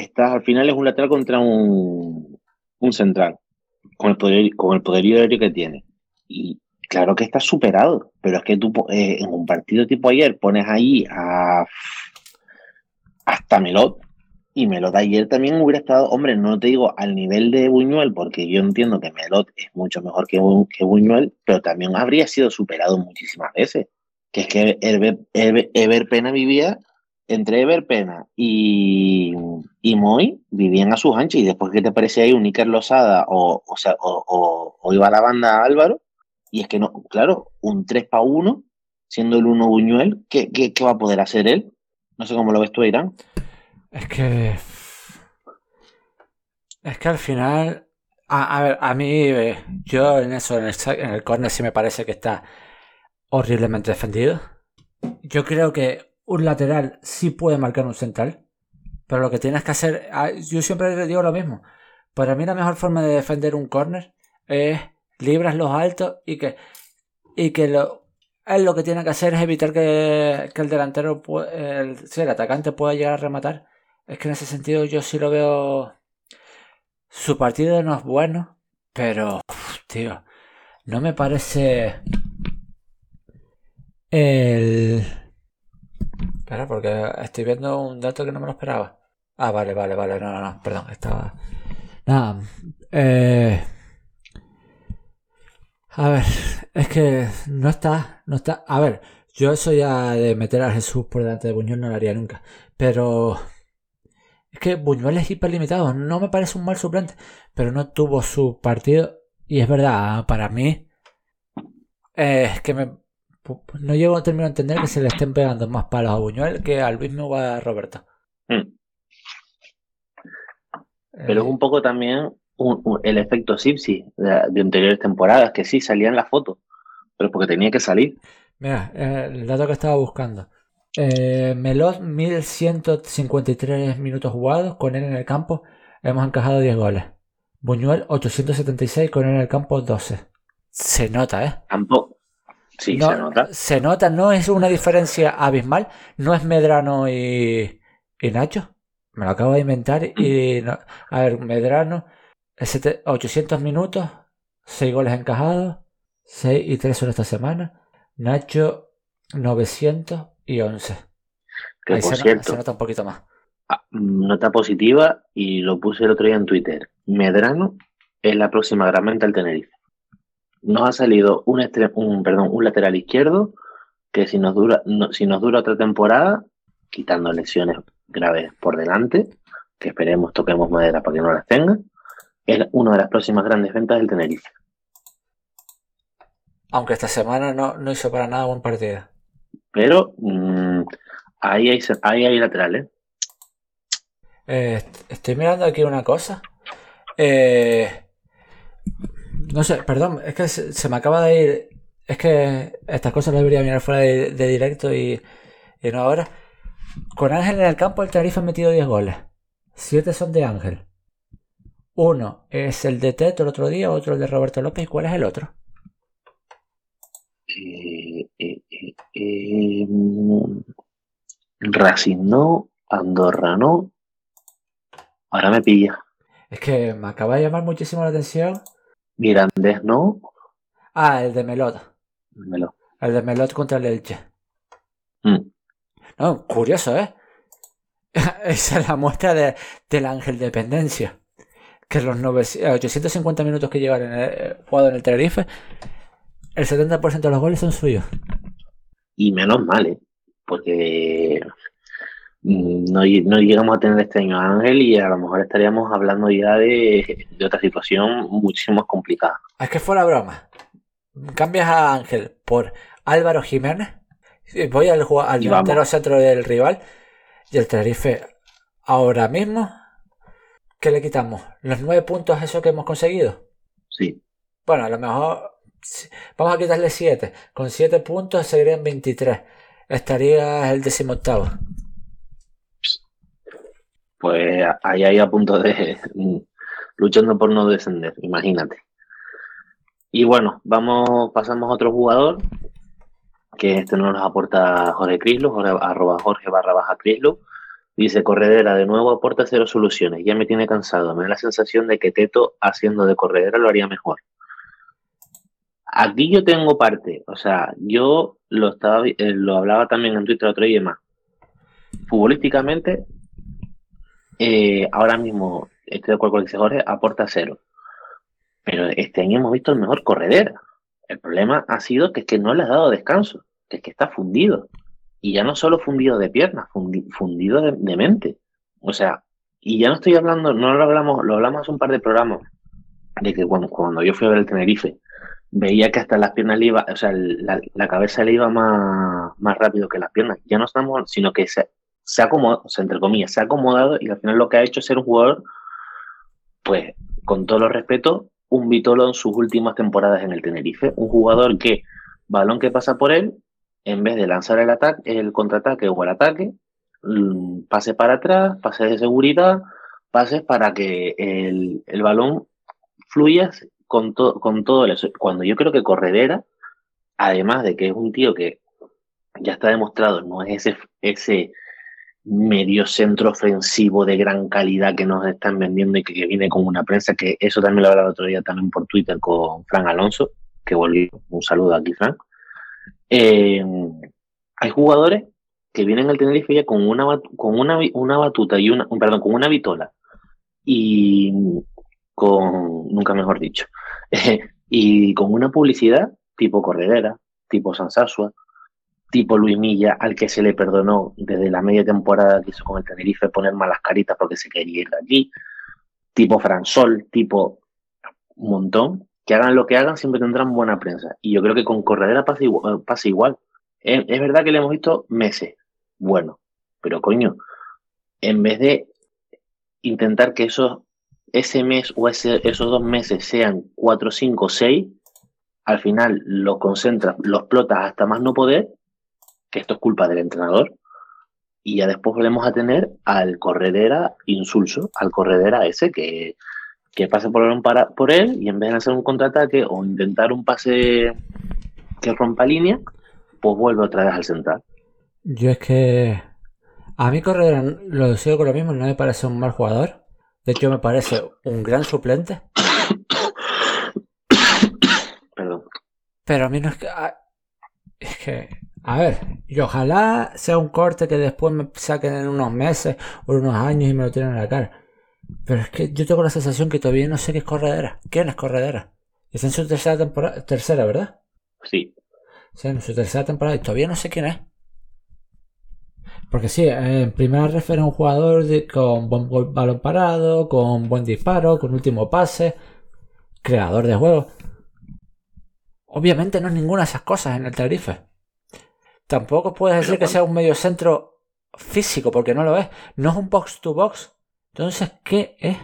está, al final es un lateral contra un, un central, con el, poder, con el poderío aéreo que tiene. Y claro que está superado, pero es que tú eh, en un partido tipo ayer pones ahí a hasta Melot, y Melot ayer también hubiera estado, hombre, no te digo al nivel de Buñuel, porque yo entiendo que Melot es mucho mejor que, que Buñuel, pero también habría sido superado muchísimas veces. Que es que Ever, Ever, Ever Pena vivía entre Ever Pena y, y Moy vivían a sus anchas y después que te parece ahí un Iker Losada o, o, sea, o, o, o, iba la banda Álvaro y es que no, claro, un 3 para 1 siendo el 1 Buñuel, ¿qué, ¿qué, qué, va a poder hacer él? No sé cómo lo ves tú, Irán. Es que... Es que al final... A, a ver, a mí, eh, yo en eso, en el, en el corner sí me parece que está horriblemente defendido. Yo creo que un lateral sí puede marcar un central, pero lo que tienes que hacer, yo siempre digo lo mismo, para mí la mejor forma de defender un corner es libras los altos y que, y que lo, él lo que tiene que hacer es evitar que, que el delantero, el, sí, el atacante pueda llegar a rematar. Es que en ese sentido yo sí lo veo, su partido no es bueno, pero, tío, no me parece el Espera, porque estoy viendo un dato que no me lo esperaba. Ah, vale, vale, vale. No, no, no. Perdón, estaba. Nada. Eh... A ver, es que no está, no está. A ver, yo eso ya de meter a Jesús por delante de Buñuel no lo haría nunca. Pero es que Buñuel es hiperlimitado. No me parece un mal suplente, pero no tuvo su partido. Y es verdad, para mí eh, es que me no llego a terminar de entender que se le estén pegando más palos a Buñuel que al mismo a Roberto. Mm. Pero es un poco también un, un, el efecto Sipsi de, de, anteriores temporadas, que sí salía en la foto, pero porque tenía que salir. Mira, eh, el dato que estaba buscando. Eh, Melot, 1153 minutos jugados, con él en el campo hemos encajado 10 goles. Buñuel, 876, con él en el campo 12. Se nota, ¿eh? Tampoco, Sí, no, se nota. Se nota, no es una diferencia abismal. No es Medrano y, y Nacho. Me lo acabo de inventar. Y no, a ver, Medrano, 800 minutos, 6 goles encajados, 6 y 3 son esta semana. Nacho, 900 y 11. Que Ahí por se, cierto, se nota un poquito más. ah, nota positiva y lo puse el otro día en Twitter. Medrano es la próxima gran mente al Tenerife nos ha salido un, perdón, un lateral izquierdo que si nos dura, no, si nos dura otra temporada, quitando lesiones graves por delante, que esperemos toquemos madera para que no las tenga, es una de las próximas grandes ventas del Tenerife. Aunque esta semana no, no hizo para nada buen partido. Pero mmm, ahí, hay, ahí hay laterales. Eh, estoy mirando aquí una cosa. Eh, no sé, perdón, es que se, se, me acaba de ir. Es que estas cosas las debería mirar fuera de, de directo y, y, no ahora. Con Ángel en el campo, el Tenerife ha metido 10 goles. 7 son de Ángel. Uno es el de Teto el otro día, otro el de Roberto López. ¿Y cuál es el otro? Eh, eh, eh, Racing no, Andorra no. Ahora me pilla. Es que me acaba de llamar muchísimo la atención Mirandés no. Ah, el de Melot. Melot. El de Melot contra el Elche. Mm. No, curioso, ¿eh? Esa es la muestra de, del ángel dependencia. Que los 900 850 minutos que llevan en el, jugado en el Tenerife, el 70% de los goles son suyos. Y menos mal, ¿eh? Porque no, no, llegamos a tener este año a Ángel y a lo mejor estaríamos hablando ya de, de otra situación muchísimo más complicada. Es que fuera broma. Cambias a Ángel por Álvaro Jiménez. Voy al, al delantero centro del rival. Y el Tenerife ahora mismo. ¿Qué le quitamos? ¿Los nueve puntos eso que hemos conseguido? Sí. Bueno, a lo mejor. Vamos a quitarle siete. Con siete puntos serían 23. Estaría el decimoctavo. Pues ahí hay a punto de. luchando por no descender, imagínate. Y bueno, vamos, pasamos a otro jugador, que este no nos aporta Jorge Crislo, Jorge, arroba Jorge barra baja Crislo. Dice, Corredera, de nuevo aporta cero soluciones, ya me tiene cansado, me da la sensación de que Teto haciendo de Corredera lo haría mejor. Aquí yo tengo parte, o sea, yo lo estaba, eh, lo hablaba también en Twitter otro día más. Futbolísticamente, eh, ahora mismo, estoy de acuerdo con lo que dice Jorge, aporta cero. Pero este año hemos visto el mejor corredera. El problema ha sido que es que no le ha dado descanso, que es que está fundido. Y ya no solo fundido de piernas, fundido de, mente. O sea, y ya no estoy hablando, no lo hablamos, lo hablamos hace un par de programas, de que cuando, cuando yo fui a ver el Tenerife, veía que hasta las piernas le iba, o sea, la, cabeza le iba más, más rápido que las piernas. Ya no estamos, sino que se, se ha acomodado, entre comillas, se ha acomodado y al final lo que ha hecho es ser un jugador, pues, con todo los respeto, un Vitolo en sus últimas temporadas en el Tenerife. Un jugador que, balón que pasa por él, en vez de lanzar el ataque, el contraataque o el ataque, mm, pase para atrás, pase de seguridad, pases para que el, el balón fluya con, con todo eso. Cuando yo creo que Corredera, además de que es un tío que ya está demostrado, no es ese, ese medio centro ofensivo de gran calidad que nos están vendiendo y que, viene con una prensa, que eso también lo hablaba el otro día también por Twitter con Fran Alonso, que volvió, un saludo aquí, Fran. Eh, hay jugadores que vienen al Tenerife ya con una, con una, una batuta y una, perdón, con una vitola y con, nunca mejor dicho, y con una publicidad tipo Corredera, tipo Sansasua, tipo Luis Milla, al que se le perdonó desde la media temporada que hizo con el Tenerife poner malas caritas porque se quería ir de allí, tipo Fransol, tipo un montón, que hagan lo que hagan siempre tendrán buena prensa. Y yo creo que con Corredera pasa igual. Pasa igual. Es, verdad que le hemos visto meses, bueno, pero coño, en vez de intentar que esos, ese mes o ese, esos dos meses sean cuatro, cinco, seis, al final lo concentras, lo explotas hasta más no poder que esto es culpa del entrenador, y ya después volvemos a tener al corredera insulso, al corredera ese que, que pase por, para, por él y en vez de hacer un contraataque o intentar un pase que rompa línea, pues vuelve otra vez al central. Yo es que a mí Corredera lo decido con lo mismo, no me parece un mal jugador. De hecho, me parece un gran suplente. Perdón. Pero a mí no es que. Es que a ver, y ojalá sea un corte que después me saquen en unos meses o en unos años y me lo tiren a la cara. Pero es que yo tengo la sensación que todavía no sé qué es corredera. ¿Quién es corredera? Está en su tercera temporada, tercera, ¿verdad? Sí. Sí, en su tercera temporada y todavía no sé quién es. Porque sí, en primera refiere a un jugador con buen balón parado, con buen disparo, con último pase, creador de juego. Obviamente no es ninguna de esas cosas en el Tenerife. Tampoco puedes decir que sea un medio centro físico, porque no lo es. No es un box to box. Entonces, ¿qué es?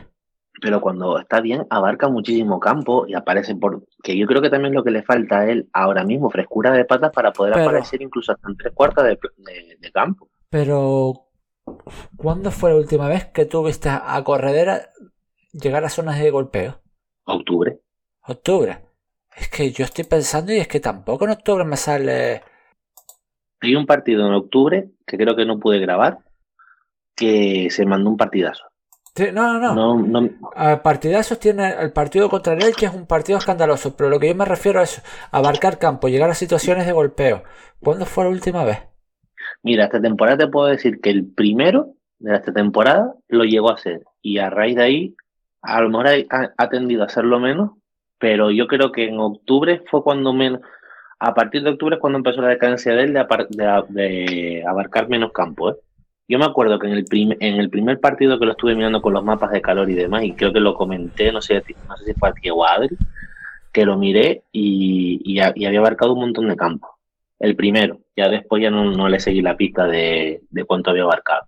Pero cuando está bien, abarca muchísimo campo y aparece por. Que yo creo que también lo que le falta a él ahora mismo, frescura de patas para poder aparecer incluso hasta en tres cuartas de, campo. Pero. ¿Cuándo fue la última vez que tuviste a corredera llegar a zonas de golpeo? Octubre. Octubre. Es que yo estoy pensando y es que tampoco en octubre me sale hay un partido en octubre que creo que no pude grabar, que se mandó un partidazo. no, no, no. partidazos tiene el partido contra el que es un partido escandaloso, pero lo que yo me refiero es abarcar campo, llegar a situaciones de golpeo. ¿Cuándo fue la última vez? Mira, esta temporada te puedo decir que el primero de esta temporada lo llegó a hacer. Y a raíz de ahí, a lo mejor ha, ha tendido a hacerlo menos, pero yo creo que en octubre fue cuando menos. A partir de octubre es cuando empezó la decadencia de él de, apar- de- de abarcar menos campo. ¿eh? Yo me acuerdo que en el, prim- en el primer partido que lo estuve mirando con los mapas de calor y demás, y creo que lo comenté, no sé, no sé si fue a ti o a Adri, que lo miré y, y ha- y había abarcado un montón de campo. El primero, ya después ya no, no le seguí la pista de, de cuánto había abarcado.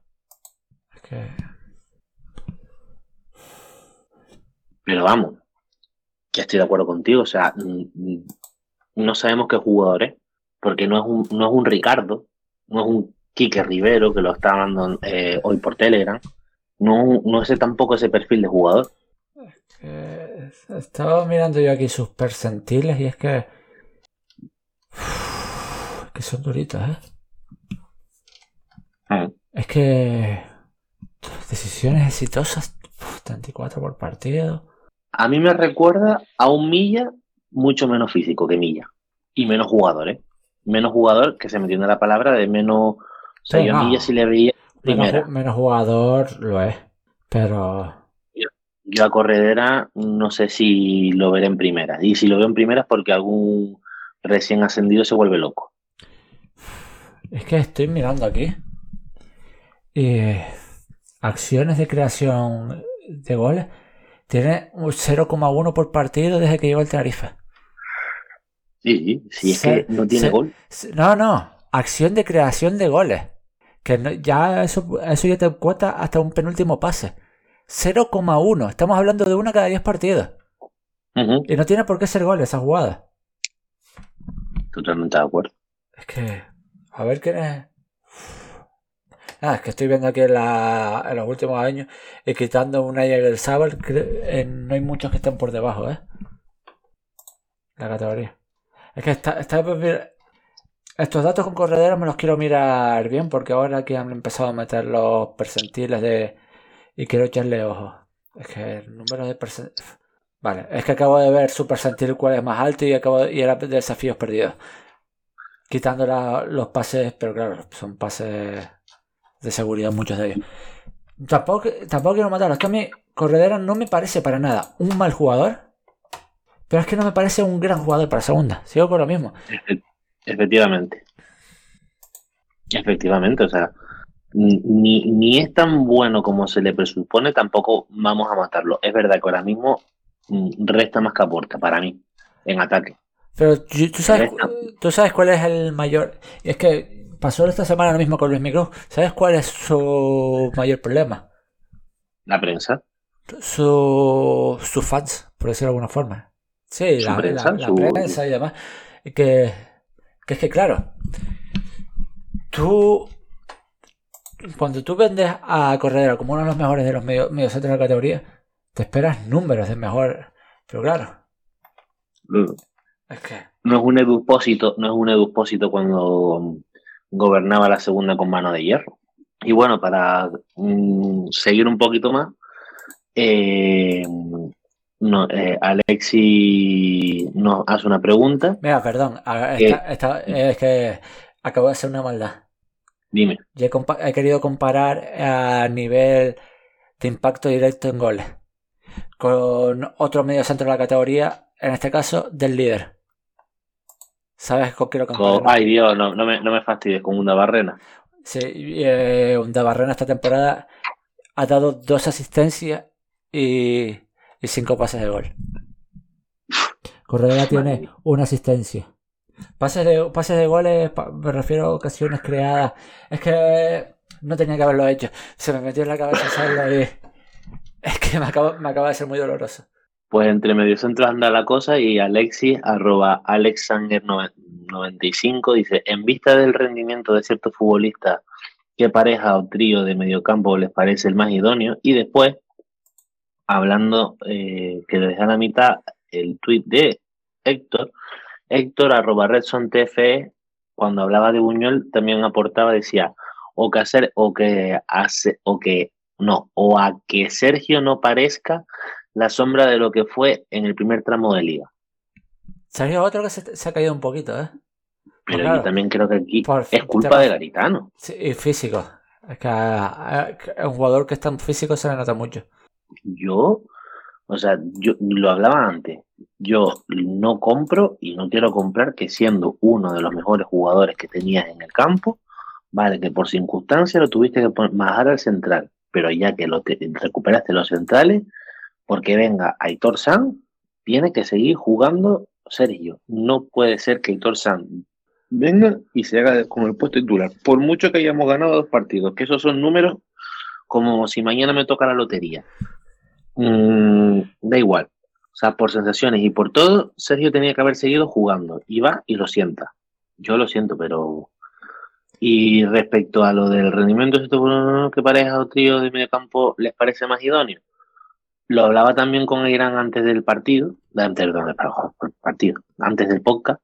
Pero vamos, que estoy de acuerdo contigo, o sea, mm, mm, no sabemos qué jugador es, porque no es un, no es un Ricardo, no es un Quique Rivero que lo está hablando eh, hoy por Telegram, no, no es tampoco ese perfil de jugador. que Estaba mirando yo aquí sus percentiles y es que... que son duritos, ¿eh? Mm. Es que... Decisiones exitosas, uf, 34 por partido. A mí me recuerda a un Milla mucho menos físico que Milla y menos jugador, ¿eh? Menos jugador, que se me entiende la palabra, de menos... O sea, yo a. Milla sí le veía Menos, menos jugador lo es. Pero... Yo a Corredera no sé si lo veré en primera. Y si lo veo en primera es porque algún recién ascendido se vuelve loco. Es que estoy mirando aquí. Acciones de creación de goles. Tiene un 0,1 por partido desde que llegó el Tenerife. Sí, sí, es Se- que no tiene se- gol. No, no. Acción de creación de goles. Que no- ya eso, eso ya te cuenta hasta un penúltimo pase. 0,1. Estamos hablando de una cada 10 partidos. Y no tiene por qué ser gol esa jugada. Totalmente de acuerdo. Es que. A ver quién es. Ah, es que estoy viendo aquí en, la- en los últimos años y quitando una del Sabal, no hay muchos que estén por debajo, ¿eh? La categoría. Es que está, está- estos datos con correderas me los quiero mirar bien porque ahora que han empezado a meter los percentiles de. Y quiero echarle ojo. Es que el número de percentiles. Vale, es que acabo de ver su percentil cuál es más alto y acabo y era de desafíos perdidos quitando la- los pases, pero claro, son pases de seguridad muchos de ellos. Tampoco, tampoco quiero matarlo. Es que a mí Corredera no me parece para nada un mal jugador, pero es que no me parece un gran jugador para segunda. Sigo con lo mismo. Efe- Efectivamente. Efectivamente, o sea, ni, ni es tan bueno como se le presupone, tampoco vamos a matarlo. Es verdad que ahora mismo mm, resta más que aporta para mí en ataque. Pero tú sabes, tú sabes cuál es el mayor. Es que pasó esta semana lo mismo con Luis Miguel. ¿Sabes cuál es su mayor problema? La prensa. su, sus fans, por decirlo de alguna forma. Sí, Su la, prensa, la- la su- prensa y demás. Que, que es que, claro, tú, cuando tú vendes a Corredera como uno de los mejores de los medio- mediocentros de la categoría, te esperas números de mejor. Pero claro, Mm, es que, No es un edupósito, no es un edupósito cuando mm, gobernaba la segunda con mano de hierro. Y bueno, para mm, seguir un poquito más, eh, no, eh, Alexi nos hace una pregunta. mira, perdón, es que acabo de hacer una maldad. Dime, Yo he, compa- he querido comparar a nivel de impacto directo en goles con otro medio centro de la categoría, en este caso del líder. ¿Sabes con qué lo con- comparo? ay Dios, no, no me, no me fastidies con una barrena. Sí, eh, Barrena esta temporada ha dado dos asistencias y, y cinco pases de gol. Corredera tiene una asistencia. Pases de, pases de goles, pa- me refiero a ocasiones creadas. Es que no tenía que haberlo hecho. Se me metió en la cabeza hacerlo y es que me acaba, me acaba de ser muy doloroso. Pues entre mediocentros anda la cosa y Alexis, arroba alexanger95, dice, en vista del rendimiento de ciertos futbolistas, ¿qué pareja o trío de mediocampo les parece el más idóneo? Y después, hablando, eh, que le deja a la mitad el tuit de Héctor, Héctor, arroba Redson TFE, cuando hablaba de Buñuel, también aportaba, decía, o que hacer, o que hace, o que, no, o a que Sergio no parezca la sombra de lo que fue en el primer tramo de liga. Sergio otro que se, se ha caído un poquito, ¿eh? Pero claro, yo también creo que aquí por es culpa de Garitano. Sí, y físico. Es que a, a- a un jugador que es tan físico se le nota mucho. Yo, o sea, yo lo hablaba antes. Yo no compro y no quiero comprar que siendo uno de los mejores jugadores que tenías en el campo, vale, que por circunstancias lo tuviste que bajar al central, pero ya que lo te- recuperaste los centrales, porque venga Aitor San, tiene que seguir jugando Sergio. No puede ser que Aitor San venga y se haga con el puesto titular. Por mucho que hayamos ganado dos partidos, que esos son números como si mañana me toca la lotería. Mm, da igual. O sea, por sensaciones y por todo, Sergio tenía que haber seguido jugando. Y va y lo sienta. Yo lo siento, pero. Y respecto a lo del rendimiento, que pareja o trío de medio campo les parece más idóneo. Lo hablaba también con Irán antes del partido, antes partido, antes del podcast.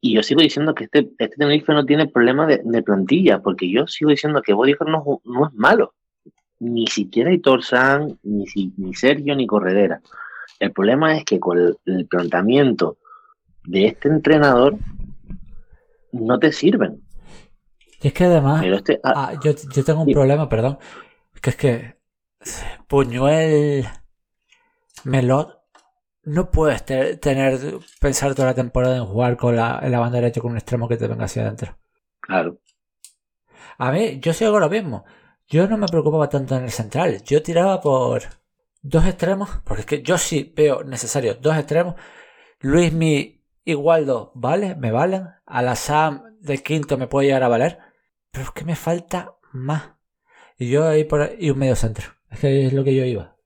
Y yo sigo diciendo que este, este Tenerife no tiene problema de, plantilla, porque yo sigo diciendo que Bodiger no, no es malo. Ni siquiera Hitor San, ni, ni Sergio, ni Corredera. El problema es que con el, el planteamiento de este entrenador no te sirven. Y es que además, Pero este, ah, ah, yo, yo tengo un Sí. problema, perdón. Que es que Puñuel, Melot, no puedes te- tener, pensar toda la temporada en jugar con la, en la banda derecha con un extremo que te venga hacia adentro. claro, A mí, yo sigo lo mismo. Yo no me preocupaba tanto en el central. Yo tiraba por dos extremos, porque es que yo sí veo necesario dos extremos. Luis Mi Igualdo, ¿vale? Me valen. A la Sam de quinto me puede llegar a valer. Pero es que me falta más. Y yo ahí por ahí- y un medio centro. Es que es lo que yo iba.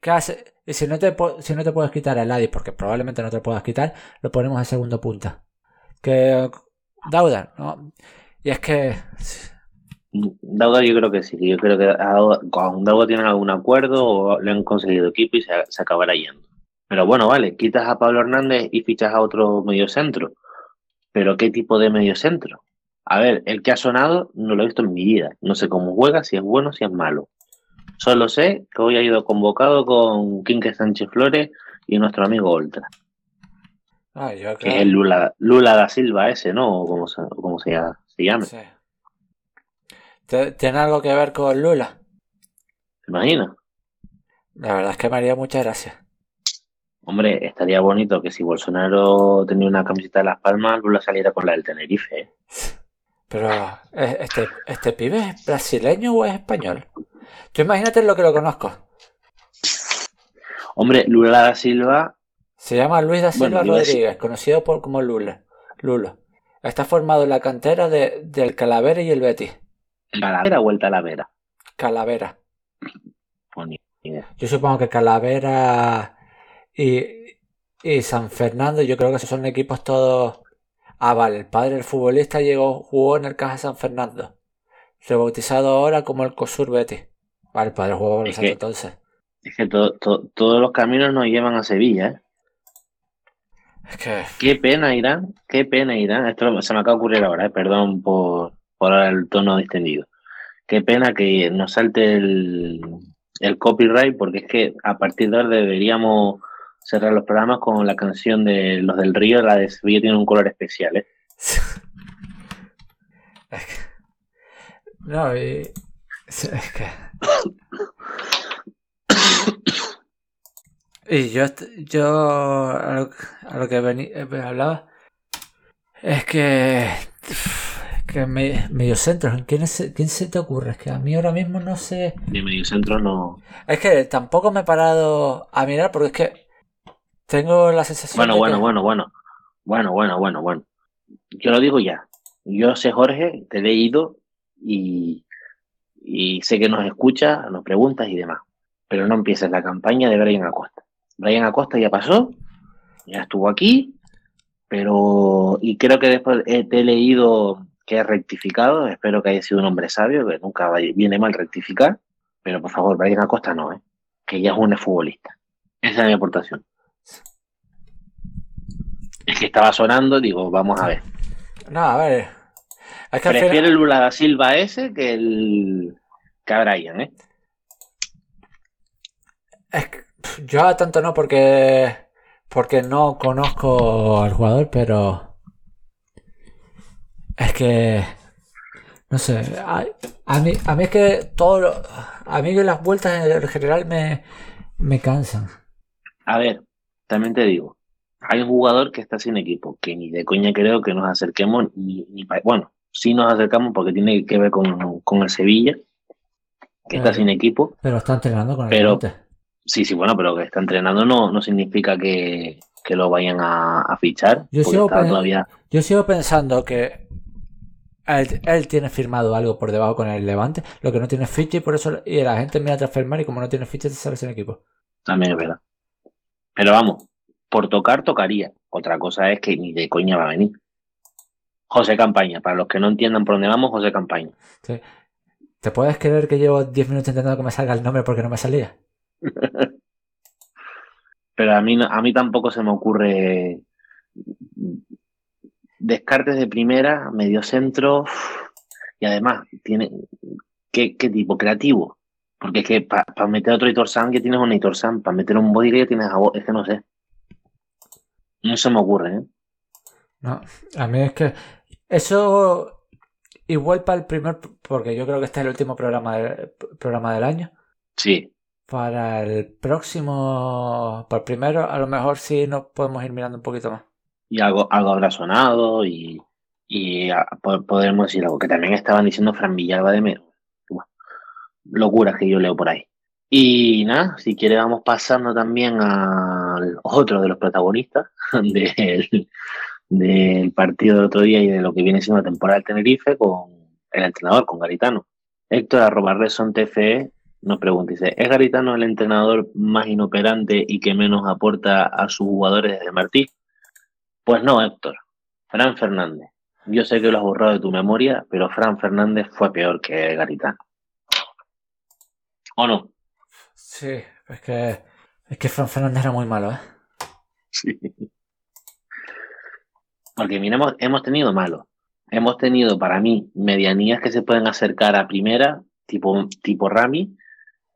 ¿Qué hace? Y si no te, si no te puedes quitar a Ladis, porque probablemente no te lo puedas quitar, lo ponemos a segundo punta. Que Dauda, ¿no? Y es que Dauda yo creo que sí, yo creo que Dauda- con Dauda tienen algún acuerdo o le han conseguido equipo y se, se acabará yendo. Pero bueno, vale, quitas a Pablo Hernández y fichas a otro mediocentro. Pero ¿qué tipo de mediocentro? A ver, el que ha sonado no lo he visto en mi vida. No sé cómo juega, si es bueno, si es malo. Solo sé que hoy ha ido convocado con Quique Sánchez Flores y nuestro amigo Oltra, Ah, yo que es el Lula, Lula da Silva ese, ¿no? O como se, como se, se llame. Sí. ¿Te- ¿Tiene algo que ver con Lula? ¿Te imaginas? La verdad es que me haría muchas gracias. Hombre, estaría bonito que si Bolsonaro tenía una camiseta de Las Palmas, Lula saliera con la del Tenerife. ¿eh? Pero, ¿eh, ¿este, ¿este pibe es brasileño o es español? Tú imagínate lo que lo conozco. Hombre, Lula da Silva, Se llama Luis da Silva Bueno, Rodríguez, conocido por como Lula. Lulo. Está formado en la cantera de, del Calavera y el Betis. Calavera, vuelta a la vera. Calavera. Yo supongo que Calavera y, y San Fernando, yo creo que esos son equipos todos. Ah, vale, el padre del futbolista llegó, jugó en el Caja San Fernando. Rebautizado ahora como el COSUR Betis. Vale, el padre jugaba que- entonces. Es que to- to- todos los caminos nos llevan a Sevilla. ¿eh? Es que. Qué pena, Irán. Qué pena, Irán. Esto se me acaba de ocurrir ahora, ¿eh? perdón por, por el tono distendido. Qué pena que nos salte el, el copyright, porque es que a partir de ahora deberíamos cerrar los programas con la canción de Los del Río. La de Sevilla tiene un color especial. ¿eh? Es que. No, y. Es que. Y yo, yo a lo, a lo que vení, eh, hablaba es que, que me, mediocentros, ¿quién, es, ¿quién se te ocurre? Es que a mí ahora mismo no sé. De medio centro no. Es que tampoco me he parado a mirar porque es que tengo la sensación Bueno, de bueno, que- bueno, bueno. Bueno, bueno, bueno, bueno. Yo lo digo ya. Yo sé, Jorge, te he leído y, y sé que nos escuchas, nos preguntas y demás. Pero no empieces la campaña de Brian Acosta. Brian Acosta ya pasó, ya estuvo aquí, pero. Y creo que después eh, te he leído que he rectificado. Espero que haya sido un hombre sabio, que nunca viene mal rectificar. Pero por favor, Brian Acosta no, ¿eh? Que ya es un futbolista. Esa es mi aportación. Es que estaba sonando, digo, vamos a ver. No, a ver. Es que Prefiero final- el Lula da Silva ese que el que a Brian, ¿eh? Es que, yo tanto no porque porque no conozco al jugador, pero Es que. No sé. A, a mí, a mí es que todo. lo- a mí las vueltas en general me, me cansan. A ver, también te digo, hay un jugador que está sin equipo, que ni de coña creo que nos acerquemos, ni, bueno, sí nos acercamos porque tiene que ver con, con el Sevilla, que está Claro. sin equipo. Pero está entrenando con el Pero-. Sí, sí, bueno, pero que está entrenando no, no significa que, que lo vayan a, a fichar. Yo porque sigo está pen- todavía. Yo sigo pensando que él, él tiene firmado algo por debajo con el Levante, lo que no tiene ficha y por eso y la gente mira transfermar y como no tiene ficha te sale sin equipo. También es verdad. Pero vamos, por tocar, tocaría. Otra cosa es que ni de coña va a venir. José Campaña, para los que no entiendan por dónde vamos, José Campaña. ¿Te puedes creer que llevo 10 minutos intentando que me salga el nombre porque no me salía? Pero a mí, a mí tampoco se me ocurre descartes de primera, medio centro, y además, tiene ¿qué, qué tipo? Creativo. Porque es que para meter otro Hitor San ya tienes un Hitor San, para meter un body ya tienes a Bo- es que no sé. No se me ocurre, ¿eh? No, a mí es que eso igual para el primer, porque yo creo que este es el último programa, del- programa del año. Sí, Para el próximo, para el primero, a lo mejor sí nos podemos ir mirando un poquito más. Y algo, algo habrá y, y a- po- podremos decir algo que también estaban diciendo Fran Villalba de Mero. Locuras que yo leo por ahí. Y nada, si quiere vamos pasando también al otro de los protagonistas del, del partido del otro día y de lo que viene siendo la temporada del Tenerife con el entrenador, con Garitano. Héctor arroba Reson TFE nos pregunta, dice, ¿es Garitano el entrenador más inoperante y que menos aporta a sus jugadores desde Martí? Pues no, Héctor. Fran Fernández. Yo sé que lo has borrado de tu memoria, pero Fran Fernández fue peor que Garitano. ¿O no? Sí, es que es que Fran Fernández era muy malo, ¿eh? Sí. Porque mira, hemos, hemos tenido malos. Hemos tenido, para mí, medianías que se pueden acercar a primera, tipo, tipo Rami.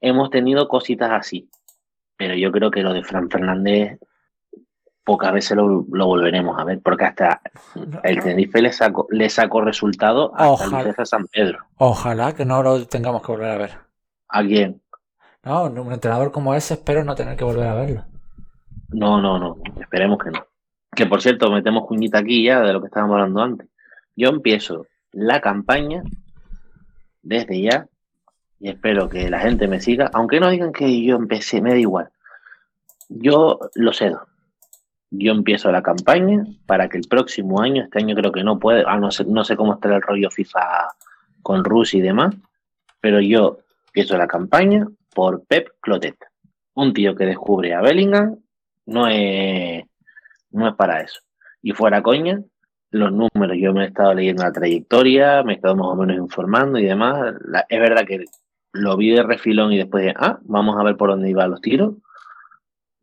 Hemos tenido cositas así. Pero yo creo que lo de Fran Fernández pocas veces lo, lo volveremos a ver, porque hasta el Tenerife le sacó, le sacó resultado hasta Ojalá. el San Pedro. Ojalá que no lo tengamos que volver a ver. ¿A quién? No, un entrenador como ese espero no tener que volver a verlo. No, no, no, esperemos que no. Que por cierto, metemos cuñita aquí ya de lo que estábamos hablando antes. Yo empiezo la campaña desde ya y espero que la gente me siga, aunque no digan que yo empecé, me da igual. Yo lo cedo. Yo empiezo la campaña para que el próximo año, este año creo que no puede, ah, no sé, no sé cómo estará el rollo FIFA con Rusia y demás, pero yo empiezo la campaña por Pep Clotet. Un tío que descubre a Bellingham no es, no es para eso. Y fuera coña, los números, yo me he estado leyendo la trayectoria, me he estado más o menos informando y demás. Es verdad que lo vi de refilón y después de, ah, vamos a ver por dónde iban los tiros.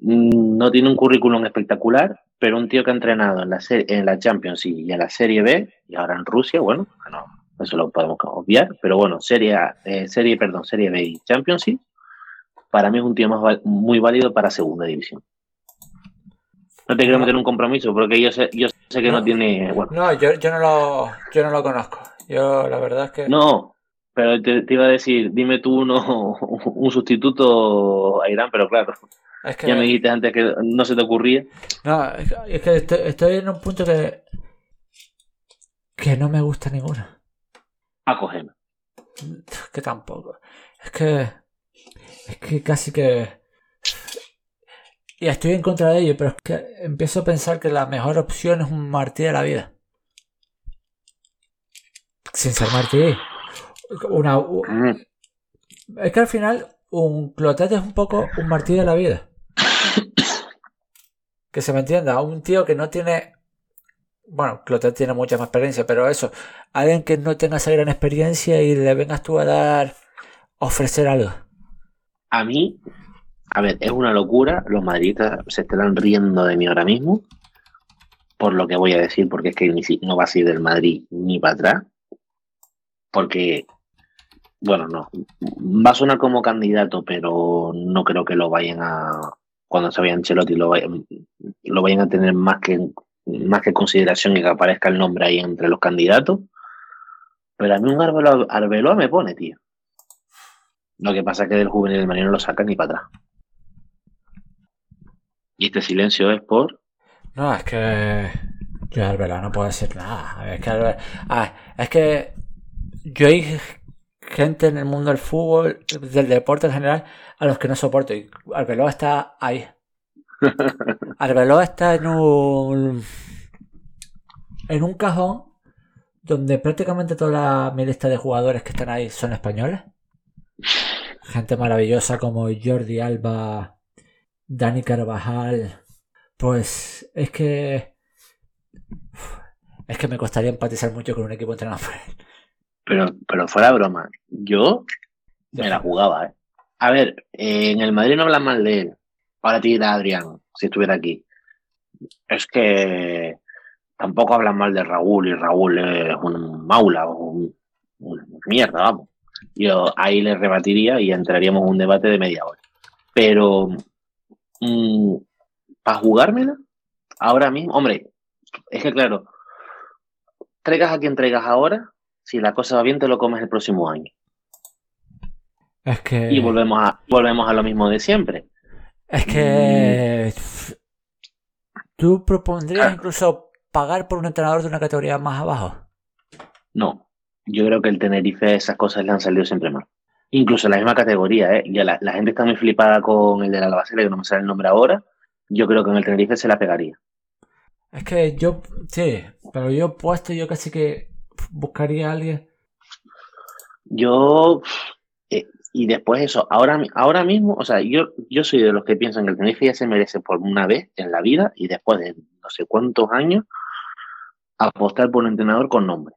Mm, No tiene un currículum espectacular, pero un tío que ha entrenado en la, en la Champions y en la Serie B, y ahora en Rusia, bueno, no, eso lo podemos obviar, pero bueno, Serie, A, eh, serie perdón, Serie B y Championship, para mí es un tío más muy válido para segunda división. No te quiero meter un compromiso, porque yo sé, yo sé que no, No. tiene, bueno, No, yo, yo no lo yo no lo conozco. Yo la verdad es que no, pero te, te iba a decir, dime tú uno, un sustituto a Irán, pero claro, es que ya me dijiste antes que no se te ocurría. no, es que- es estoy, estoy en un punto que que no me gusta ninguno. Acogeme. Que tampoco. Es que es que casi que y estoy en contra de ello, pero es que empiezo a pensar que la mejor opción es un Martí de la vida. Sin ser Martí. Una, Mm, Es que al final un clotet es un poco un Martí de la vida. Que se me entienda, un tío que no tiene... Bueno, Clotet tiene mucha más experiencia, pero eso, alguien que no tenga esa gran experiencia y le vengas tú a dar, ofrecer algo. A mí, a ver, es una locura. Los madridistas se estarán riendo de mí ahora mismo por lo que voy a decir, porque es que no va a ser del Madrid ni para atrás. Porque, bueno, no. Va a sonar como candidato, pero no creo que lo vayan a. Cuando se vaya Ancelotti, lo vayan, lo vayan a tener más que más que consideración y que aparezca el nombre ahí entre los candidatos. Pero a mí un Arbeloa, Arbeloa me pone, tío. Lo que pasa es que del juvenil del Marino no lo sacan ni para atrás. Y este silencio es por. No, es que. Yo Arbeloa no puedo decir nada. Es que, es que yo hay gente en el mundo del fútbol, del deporte en general, a los que no soporto. Y Arbeloa está ahí. Arbeloa está en un. En un cajón donde prácticamente toda la, mi lista de jugadores que están ahí son españoles. Gente maravillosa como Jordi Alba, Dani Carvajal. Pues es que. Es que me costaría empatizar mucho con un equipo entrenado por él. Pero, pero fuera broma. Yo me la jugaba, ¿eh? A ver, eh, en el Madrid no hablan mal de él. Ahora te dirá Adrián, si estuviera aquí. Es que tampoco hablan mal de Raúl y Raúl es un maula o un, mierda, vamos. Yo ahí le rebatiría y entraríamos en un debate de media hora. Pero para jugármela, ahora mismo, hombre, es que claro, traigas a quien traigas ahora, si la cosa va bien te lo comes el próximo año. Es que. Y volvemos a, volvemos a lo mismo de siempre. Es que. ¿Tú propondrías Ah. incluso pagar por un entrenador de una categoría más abajo? No, yo creo que el Tenerife esas cosas le han salido siempre mal. Incluso en la misma categoría, ¿eh? Ya la, la gente está muy flipada con el de la Albacete, que no me sale el nombre ahora. Yo creo que en el Tenerife se la pegaría. Es que yo. Sí, pero yo puesto, yo casi que buscaría a alguien. Yo, y después eso, ahora, ahora mismo, o sea, yo, yo soy de los que piensan que el Tenerife ya se merece por una vez en la vida y después de no sé cuántos años apostar por un entrenador con nombre.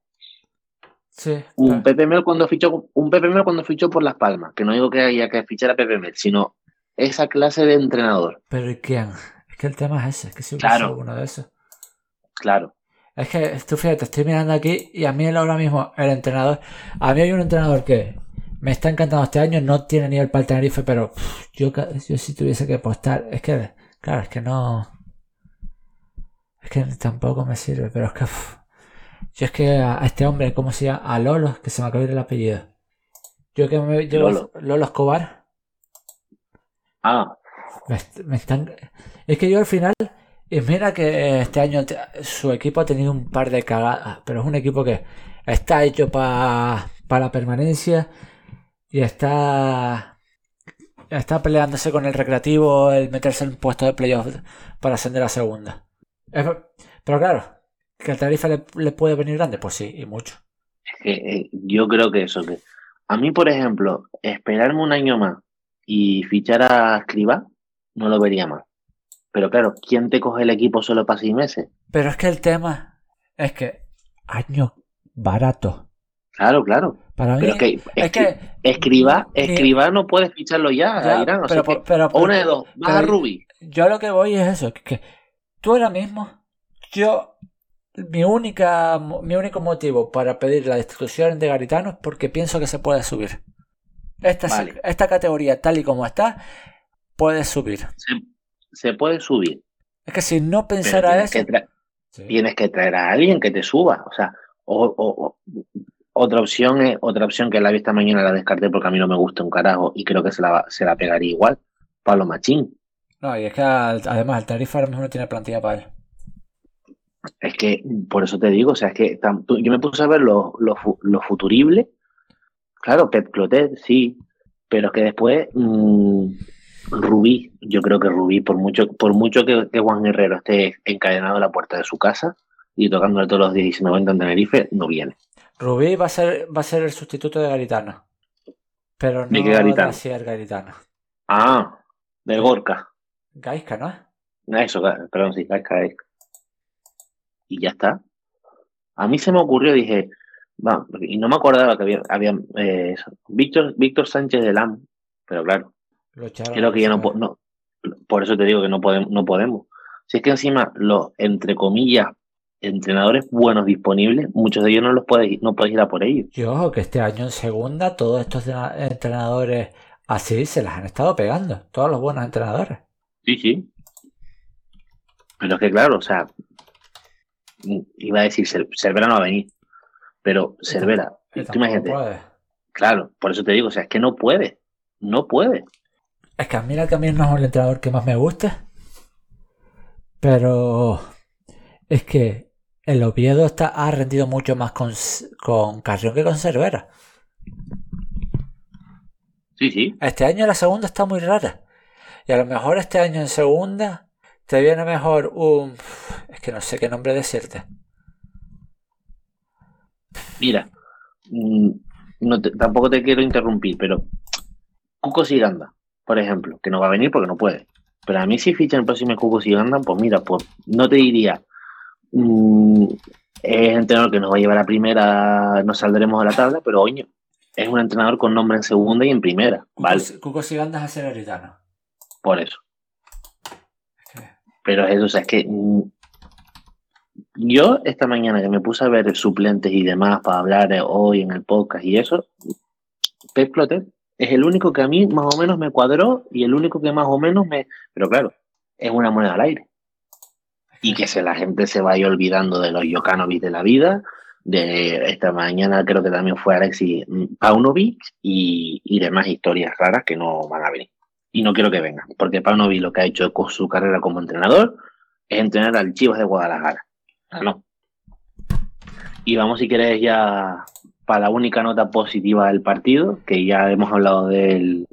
Sí. Un pero- Pepe Mel cuando fichó, un Pepe Mel cuando fichó por Las Palmas, que no digo que haya que fichar a Pepe Mel, sino esa clase de entrenador. Pero ¿y quién? Es que el tema es ese, es que si hubiese Claro. alguno de esos. Claro. Es que tú fíjate, estoy mirando aquí y a mí él ahora mismo, el entrenador. A mí hay un entrenador que me está encantando este año, no tiene nivel para el Tenerife, pero pff, yo, yo si tuviese que apostar, es que, claro, es que no. Es que tampoco me sirve, pero es que. pff, yo es que a, a este hombre, ¿cómo se llama? A Lolo, que se me ir el apellido. Yo que me llevo Lolo. Lolo Escobar. Ah, Me, est- me están... Es que yo al final, y mira que este año su equipo ha tenido un par de cagadas, pero es un equipo que está hecho para la permanencia y está está peleándose con el recreativo, el meterse en un puesto de playoff para ascender a segunda. Es- pero claro, que el Tarifa le, le puede venir grande, pues sí, y mucho. que, eh, yo creo que eso, que a mí, por ejemplo, esperarme un año más y fichar a Escribá, no lo vería mal. Pero claro, ¿quién te coge el equipo solo para seis meses? Pero es que el tema es que año barato. Claro, claro. Para mí Pero es que, es que Escribá, ni- Escribá no puedes ficharlo ya, Ya, Irán. O pero, sea que- pero- una de dos, vas a Ruby. Yo lo que voy es eso, que, tú ahora mismo, yo, mi única, mi único motivo para pedir la destitución de Garitano es porque pienso que se puede subir. Esta, Vale. esta categoría tal y como está, puede subir. Se, se puede subir. Es que si no pensara tienes eso... que, tra- Sí. tienes que traer a alguien que te suba. O sea, o, o- o- otra opción es, otra opción que la vi esta mañana la descarté porque a mí no me gusta un carajo y creo que se la, se la pegaría igual. Pablo Machín. No, y es que al- además el Tarifa ahora mismo no tiene plantilla para él. Es que, por eso te digo, o sea, es que tam- tú- yo me puse a ver lo, fu- lo futurible. Claro, Pep Clotet, sí, pero es que después mm, Rubí, yo creo que Rubí, por mucho, por mucho que, que Juan Guerrero esté encadenado a la puerta de su casa y tocándole todos los 10 y 90 en Tenerife, no viene. Rubí va a ser, va a ser el sustituto de Garitano. Pero no ¿De qué Garitano? de Asier Garitano. Ah, del Gorka. Gaisca, ¿no? Eso, perdón, sí, Gaisca, Gaisca. Y ya está. A mí se me ocurrió, dije, va, y no me acordaba que había, había eh. Víctor, Víctor Sánchez de Lam, pero claro, Lo creo que ya no, a no, por eso te digo que no podemos, no podemos. Si es que encima los, entre comillas, entrenadores buenos disponibles, muchos de ellos no los puedes, no puedes ir a por ellos. Y ojo que este año en segunda todos estos entrenadores así se las han estado pegando. Todos los buenos entrenadores. Sí, sí. Pero es que claro, o sea, iba a decir, Cer- Cervera no va a venir, pero Cervera, tú imagínate, puede. claro, por eso te digo, o sea, es que no puede, no puede. Es que a mí que a mí no es el entrenador que más me gusta. Pero es que el Oviedo está, ha rendido mucho más con, con Carrión que con Cervera. Sí, sí, Este año la segunda está muy rara. Y a lo mejor este año en segunda te viene mejor un... Es que no sé qué nombre decirte. mira, mm, no te- tampoco te quiero interrumpir, pero Cuco Siganda, por ejemplo, que no va a venir porque no puede. Pero a mí si fichan el próximo Cuco Siganda, pues mira, pues no te diría, mm, es entrenador que nos va a llevar a primera, nos saldremos a la tabla, pero oño, es un entrenador con nombre en segunda y en primera, ¿vale? Cuco, Cuco Siganda es aceleritano. Por eso. Es que- Pero es eso, o sea, es que mm, yo esta mañana que me puse a ver suplentes y demás para hablar hoy en el podcast y eso, Pep Clotet es el único que a mí más o menos me cuadró y el único que más o menos me... Pero claro, es una moneda al aire. Y que se, la gente se vaya olvidando de los Jokanovic de la vida. De esta mañana creo que también fue Alexis Paunovic y, y demás historias raras que no van a venir. Y no quiero que vengan, porque Paunovic lo que ha hecho con su carrera como entrenador es entrenar al Chivas de Guadalajara. Ah, no. Y vamos, si quieres, ya para la única nota positiva del partido, que ya hemos hablado de él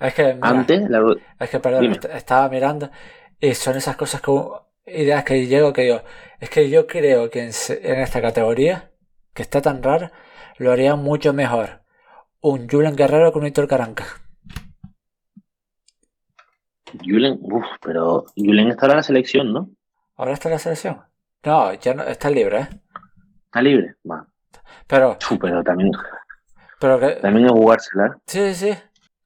Es que, mira, antes. la- es que, perdón, Dime. estaba mirando y son esas cosas que ideas que llego que yo, es que yo creo que en, en esta categoría, que está tan rara, lo haría mucho mejor un Julen Guerrero que un Héctor Caranca. Julen, uf, pero Julen estará en la selección, ¿no? Ahora está en la selección. No, ya no, está libre, ¿eh? Está libre. Va. Pero, Uf, pero también, pero que, también es jugársela. sí, sí, sí.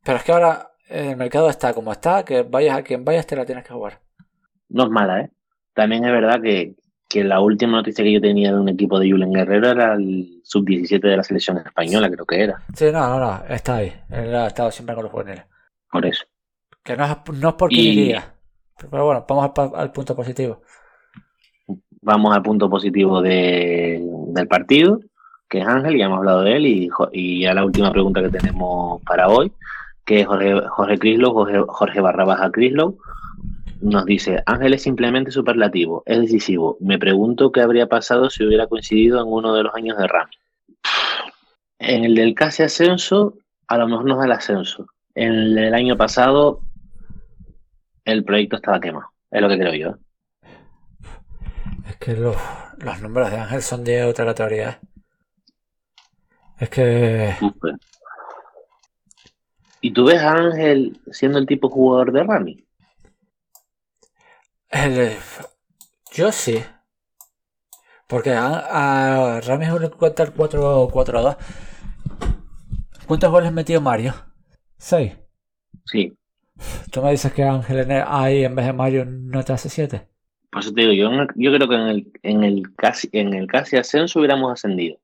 Pero es que ahora el mercado está como está, que vayas a quien vayas te la tienes que jugar. No es mala, ¿eh? También es verdad que, que la última noticia que yo tenía de un equipo de Julen Guerrero era el sub-17 de la selección española, creo que era. Sí, no, no, no, está ahí. Él ha estado siempre con los juveniles. Por eso. Que no es, no es porque Y- iría. Pero bueno, vamos al, punto positivo. Vamos al punto positivo de- del partido, que es Ángel, ya hemos hablado de él, y, y a la última pregunta que tenemos para hoy, que es Jorge, Jorge Crislow, Jorge, Jorge barra baja Crislow, nos dice, Ángel es simplemente superlativo, es decisivo. Me pregunto qué habría pasado si hubiera coincidido en uno de los años de Rami. En el del casi ascenso, a lo mejor nos da el ascenso. En el del año pasado, el proyecto estaba quemado. Es lo que creo yo. Es que los, los números de Ángel son de otra categoría. Es que. ¿Y tú ves a Ángel siendo el tipo jugador de Rami? El- yo sí. Porque a, a Rami es el que cuenta el 4-4-2. ¿Cuántos goles metió Mario? 6. Sí. Tú me dices que Ángel en el- ahí en vez de Mario no te hace 7. Por eso te digo, yo, en el- yo creo que en el, en el casi en el casi ascenso hubiéramos ascendido.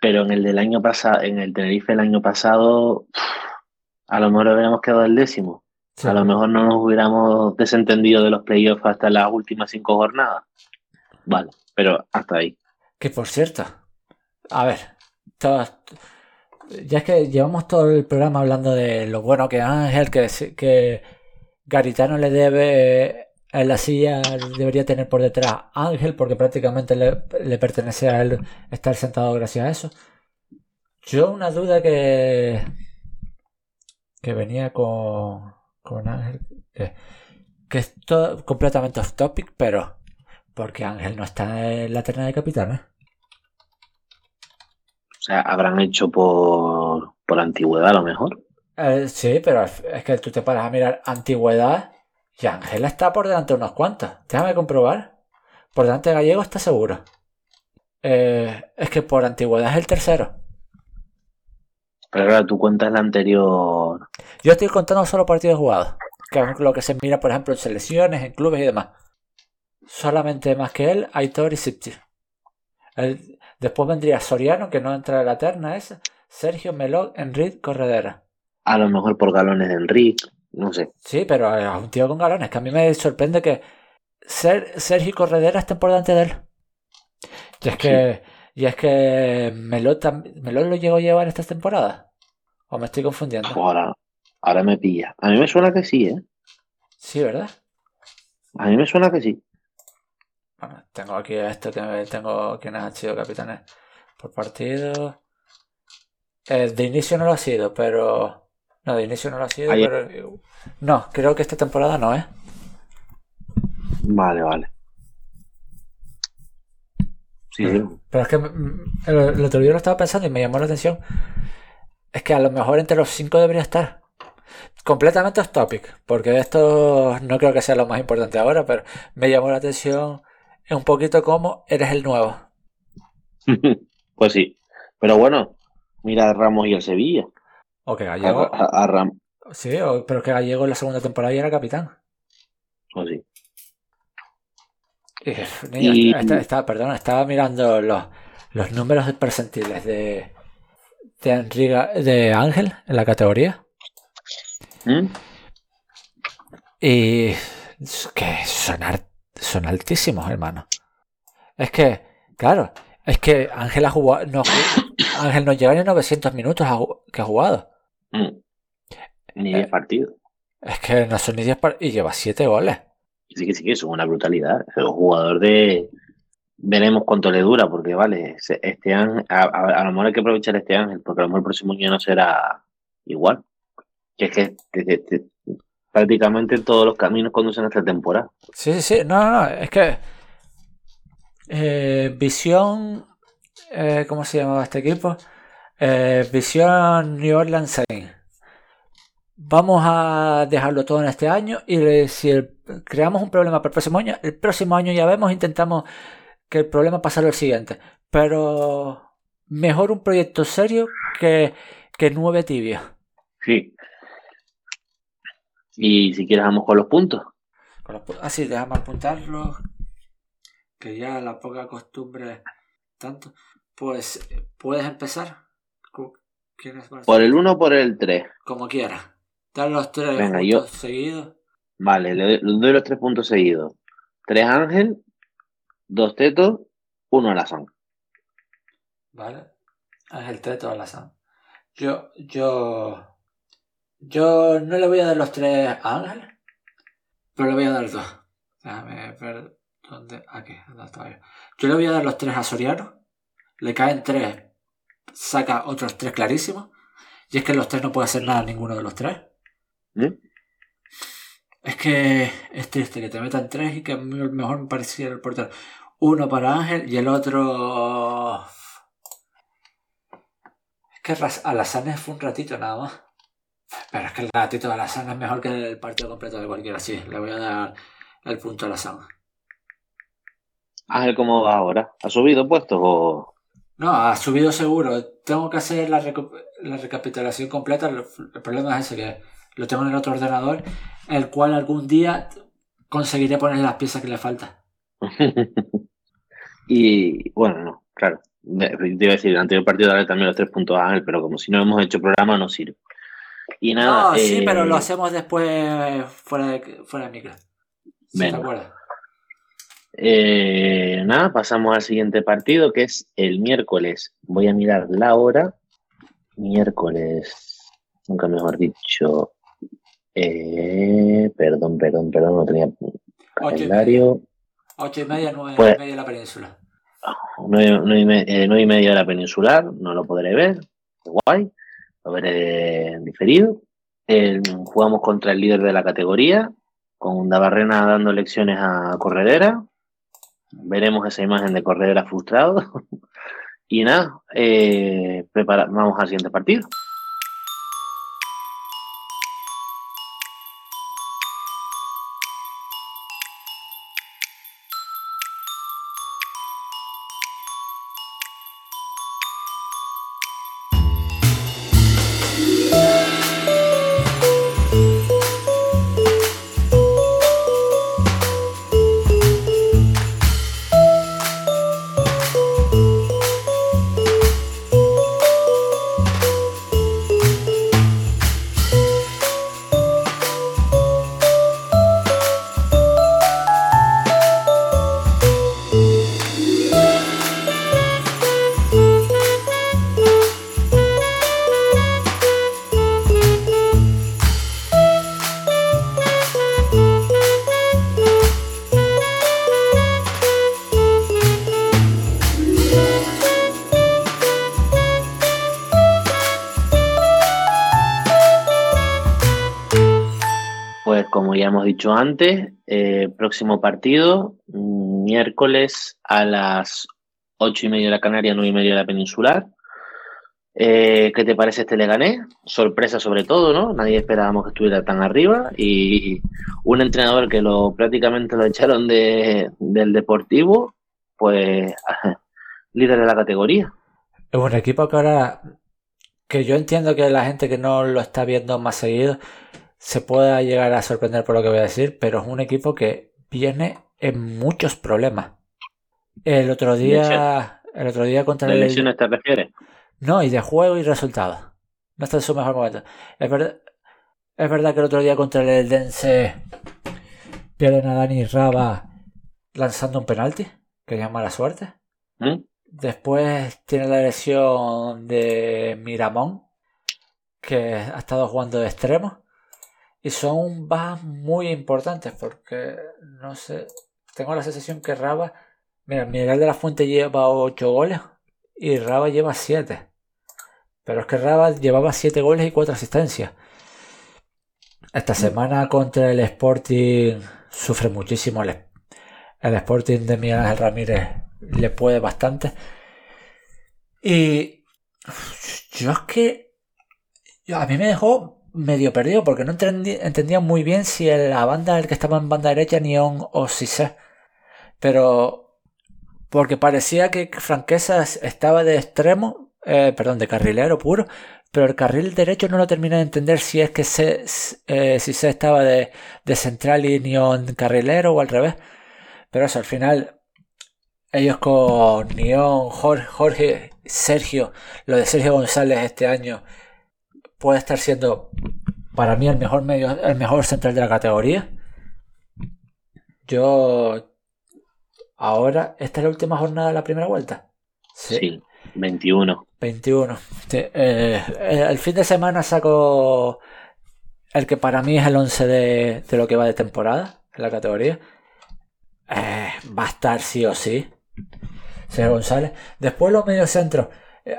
Pero en el del año pasado, en el Tenerife el año pasado, a lo mejor hubiéramos quedado el décimo. A lo mejor no nos hubiéramos desentendido de los playoffs hasta las últimas cinco jornadas. Vale, pero hasta ahí. Que por cierto, a ver, ya es que llevamos todo el programa hablando de lo bueno que Ángel, que, que Garitano le debe en la silla, debería tener por detrás Ángel, porque prácticamente le, le pertenece a él estar sentado gracias a eso. Yo una duda que, que venía con, con Ángel, que, que es todo completamente off topic, pero porque Ángel no está en la terna de capitanes. O sea, habrán hecho por, por antigüedad a lo mejor. Eh, sí, pero es que tú te paras a mirar antigüedad y Ángel está por delante de unos cuantos. Déjame comprobar. Por delante de Gallego está seguro. Eh, es que por antigüedad es el tercero. Pero ahora tú cuentas la anterior. Yo estoy contando solo partidos jugados. Que es lo que se mira, por ejemplo, en selecciones, en clubes y demás. Solamente más que él, Aitor y Sipti. El- después vendría Soriano, que no entra en la terna esa. Sergio Meló, Enrique Corredera. A lo mejor por galones de Enrique. No sé. Sí, pero es un tío con galones, que a mí me sorprende que Ser, Sergio Corredera estén por delante de él. Y es que, y es que Melot, tam- Melot lo llegó a llevar esta temporada. ¿O me estoy confundiendo? Ahora, ahora me pilla. A mí me suena que sí, ¿eh? Sí, ¿verdad? A mí me suena que sí. Bueno, tengo aquí esto que me- tengo quienes han sido capitanes por partido. Eh, de inicio no lo ha sido, pero. No, de inicio no lo ha sido, Ayer- pero. No, creo que esta temporada no, ¿eh? Vale, vale. Sí, sí. Pero es que mm, el, el otro día lo estaba pensando y me llamó la atención. Es que a lo mejor entre los cinco debería estar. Completamente off topic, porque esto no creo que sea lo más importante ahora, pero me llamó la atención un poquito como eres el nuevo. Pues sí. Pero bueno, mira a Ramos y el Sevilla. O que A, Gallego. a- a Ram- Sí, o- pero que Gallego en la segunda temporada ya era capitán. pues sí. Y, niño, Y- perdón, estaba mirando los, los números de percentiles de, de, Ángel en la categoría. ¿Mm? Y es que son, son altísimos, hermano. Es que, claro, es que Ángel ha jugado, no, Ángel no llega ni a 900 minutos a que ha jugado. Mm. Ni Eh. 10 partidos. Es que no son ni 10 par- y lleva 7 goles. Sí que sí que es una brutalidad. Un jugador de. Veremos cuánto le dura, porque vale, este ángel, a, lo mejor hay que aprovechar este ángel, porque a lo mejor el próximo año no será igual. Que es que te- te- te- prácticamente todos los caminos conducen a esta temporada. Sí, sí, sí. No, no, no. Es que. eh, Visión. eh, ¿Cómo se llamaba este equipo? Eh, Visión New Orleans Saints. Vamos a dejarlo todo en este año y si el- creamos un problema para el próximo año, el próximo año ya vemos, intentamos que el problema pasara al siguiente. Pero mejor un proyecto serio que, que nueve tibios. Sí. Y si quieres, vamos con los puntos. Pu- Ah, sí, déjame apuntarlo. Que ya la poca costumbre tanto. Pues eh, puedes empezar. ¿Quieres? ¿Por el 1 o por el 3? Como quieras. Dar los tres Venga, yo- seguidos. Vale, le doy, le doy los tres puntos seguidos. Tres Ángel, dos Teto, uno Alazán. ¿Vale? Ángel Teto a la Sam. Yo, yo. Yo no le voy a dar los tres a Ángel. Pero le voy a dar dos. Déjame ver dónde. Aquí, ¿dónde estaba yo? Yo le voy a dar los tres a Soriano. Le caen tres. Saca otros tres clarísimos. Y es que los tres no puede hacer nada ninguno de los tres. ¿Mm? Es que es triste que te metan tres y que mejor me pareciera el portero. Uno para Ángel y el otro. Es que Alassane fue un ratito nada más. Pero es que el ratito de Alassane es mejor que el partido completo de cualquiera. Sí, le voy a dar el punto a Alassane. Ángel, ¿cómo va ahora? ¿Ha subido puestos o...? No, ha subido seguro. Tengo que hacer la, la recapitulación completa. El, el problema es ese, que lo tengo en el otro ordenador, el cual algún día conseguiré poner las piezas que le faltan. y bueno, no, claro. Te iba a decir, el anterior partido darle también los tres puntos a Ángel, pero como si no hemos hecho programa, no sirve. Y nada. No, sí, eh, pero lo hacemos después fuera de, fuera de micro. Si te acuerdas. eh, nada, pasamos al siguiente partido, que es el miércoles. Voy a mirar la hora. Miércoles, nunca mejor dicho. Eh, perdón, perdón, perdón, no tenía calendario. Ocho y media, nueve Pues- y media en la península. Nueve, nueve y me- eh, nueve y media de la peninsular, no lo podré ver. Guay, lo veré diferido. Eh, jugamos contra el líder de la categoría, con Dabarrena dando lecciones a Corredera. Veremos esa imagen de Corredera frustrado. y nada, eh, prepara- vamos al siguiente partido. Antes, eh, próximo partido, miércoles a las ocho y media de la Canaria, nueve y media de la Peninsular. Eh, ¿Qué te parece este Leganés? Sorpresa sobre todo, ¿no? Nadie esperábamos que estuviera tan arriba y un entrenador que lo prácticamente lo echaron de, del Deportivo, pues líder de la categoría. Es un equipo que ahora, que yo entiendo que la gente que no lo está viendo más seguido, se pueda llegar a sorprender por lo que voy a decir, pero es un equipo que viene en muchos problemas. El otro día, el otro día contra ¿De el lesiones te refieres? No, y de juego y resultados. No está en su mejor momento. Es verdad, es verdad que el otro día contra el Eldense pierden a Dani Raba lanzando un penalti, que es mala suerte. ¿Mm? Después tiene la lesión de Miramón, que ha estado jugando de extremo. Y son bajas muy importantes porque, no sé, tengo la sensación que Raba... Mira, Miguel de la Fuente lleva 8 goles y Raba lleva 7. Pero es que Raba llevaba 7 goles y 4 asistencias. Esta semana contra el Sporting sufre muchísimo. El, el Sporting de Miguel Ángel Ramírez le puede bastante. Y yo es que yo- a mí me dejó medio perdido porque no entendí- entendía muy bien si la banda, el que estaba en banda derecha, Neon o Cissé. Pero porque parecía que Franquesas estaba de extremo, eh, perdón, de carrilero puro, pero el carril derecho no lo terminé de entender si es que se, eh, si se estaba de, de central y Neon carrilero o al revés. Pero eso, al final, ellos con Neon, Jorge, Sergio, lo de Sergio González este año puede estar siendo para mí el mejor medio, el mejor central de la categoría. Yo ahora, esta es la última jornada de la primera vuelta. Sí, 21. 21. Sí, eh, eh, el fin de semana saco el que para mí es el 11 de, de lo que va de temporada en la categoría. Eh, va a estar sí o sí. Sergio González. Después los mediocentros. Eh,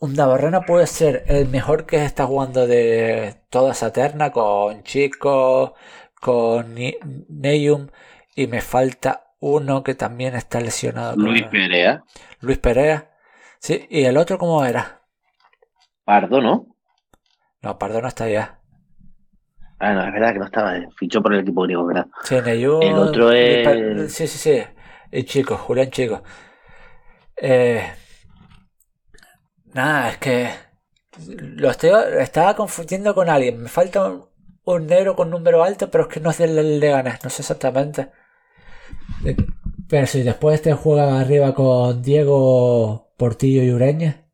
un Navarrena puede ser el mejor que está jugando de toda esa terna con Chico, con Neyum y me falta uno que también está lesionado. Luis Perea, Luis Perea. Sí, y el otro cómo era? Pardo, ¿no? No, Pardo no está ya. Ah, no, es verdad que no estaba, eh, fichó por el equipo griego, ¿verdad? Sí, Neyum, El otro es- Sí, sí, sí. Y Chico, Julián Chico. Eh, nada, es que lo estoy, estaba confundiendo con alguien. Me falta un, negro con número alto, pero es que no es del Leganés, no sé exactamente. Eh, Pero si después este juega arriba con Diego Portillo y Ureña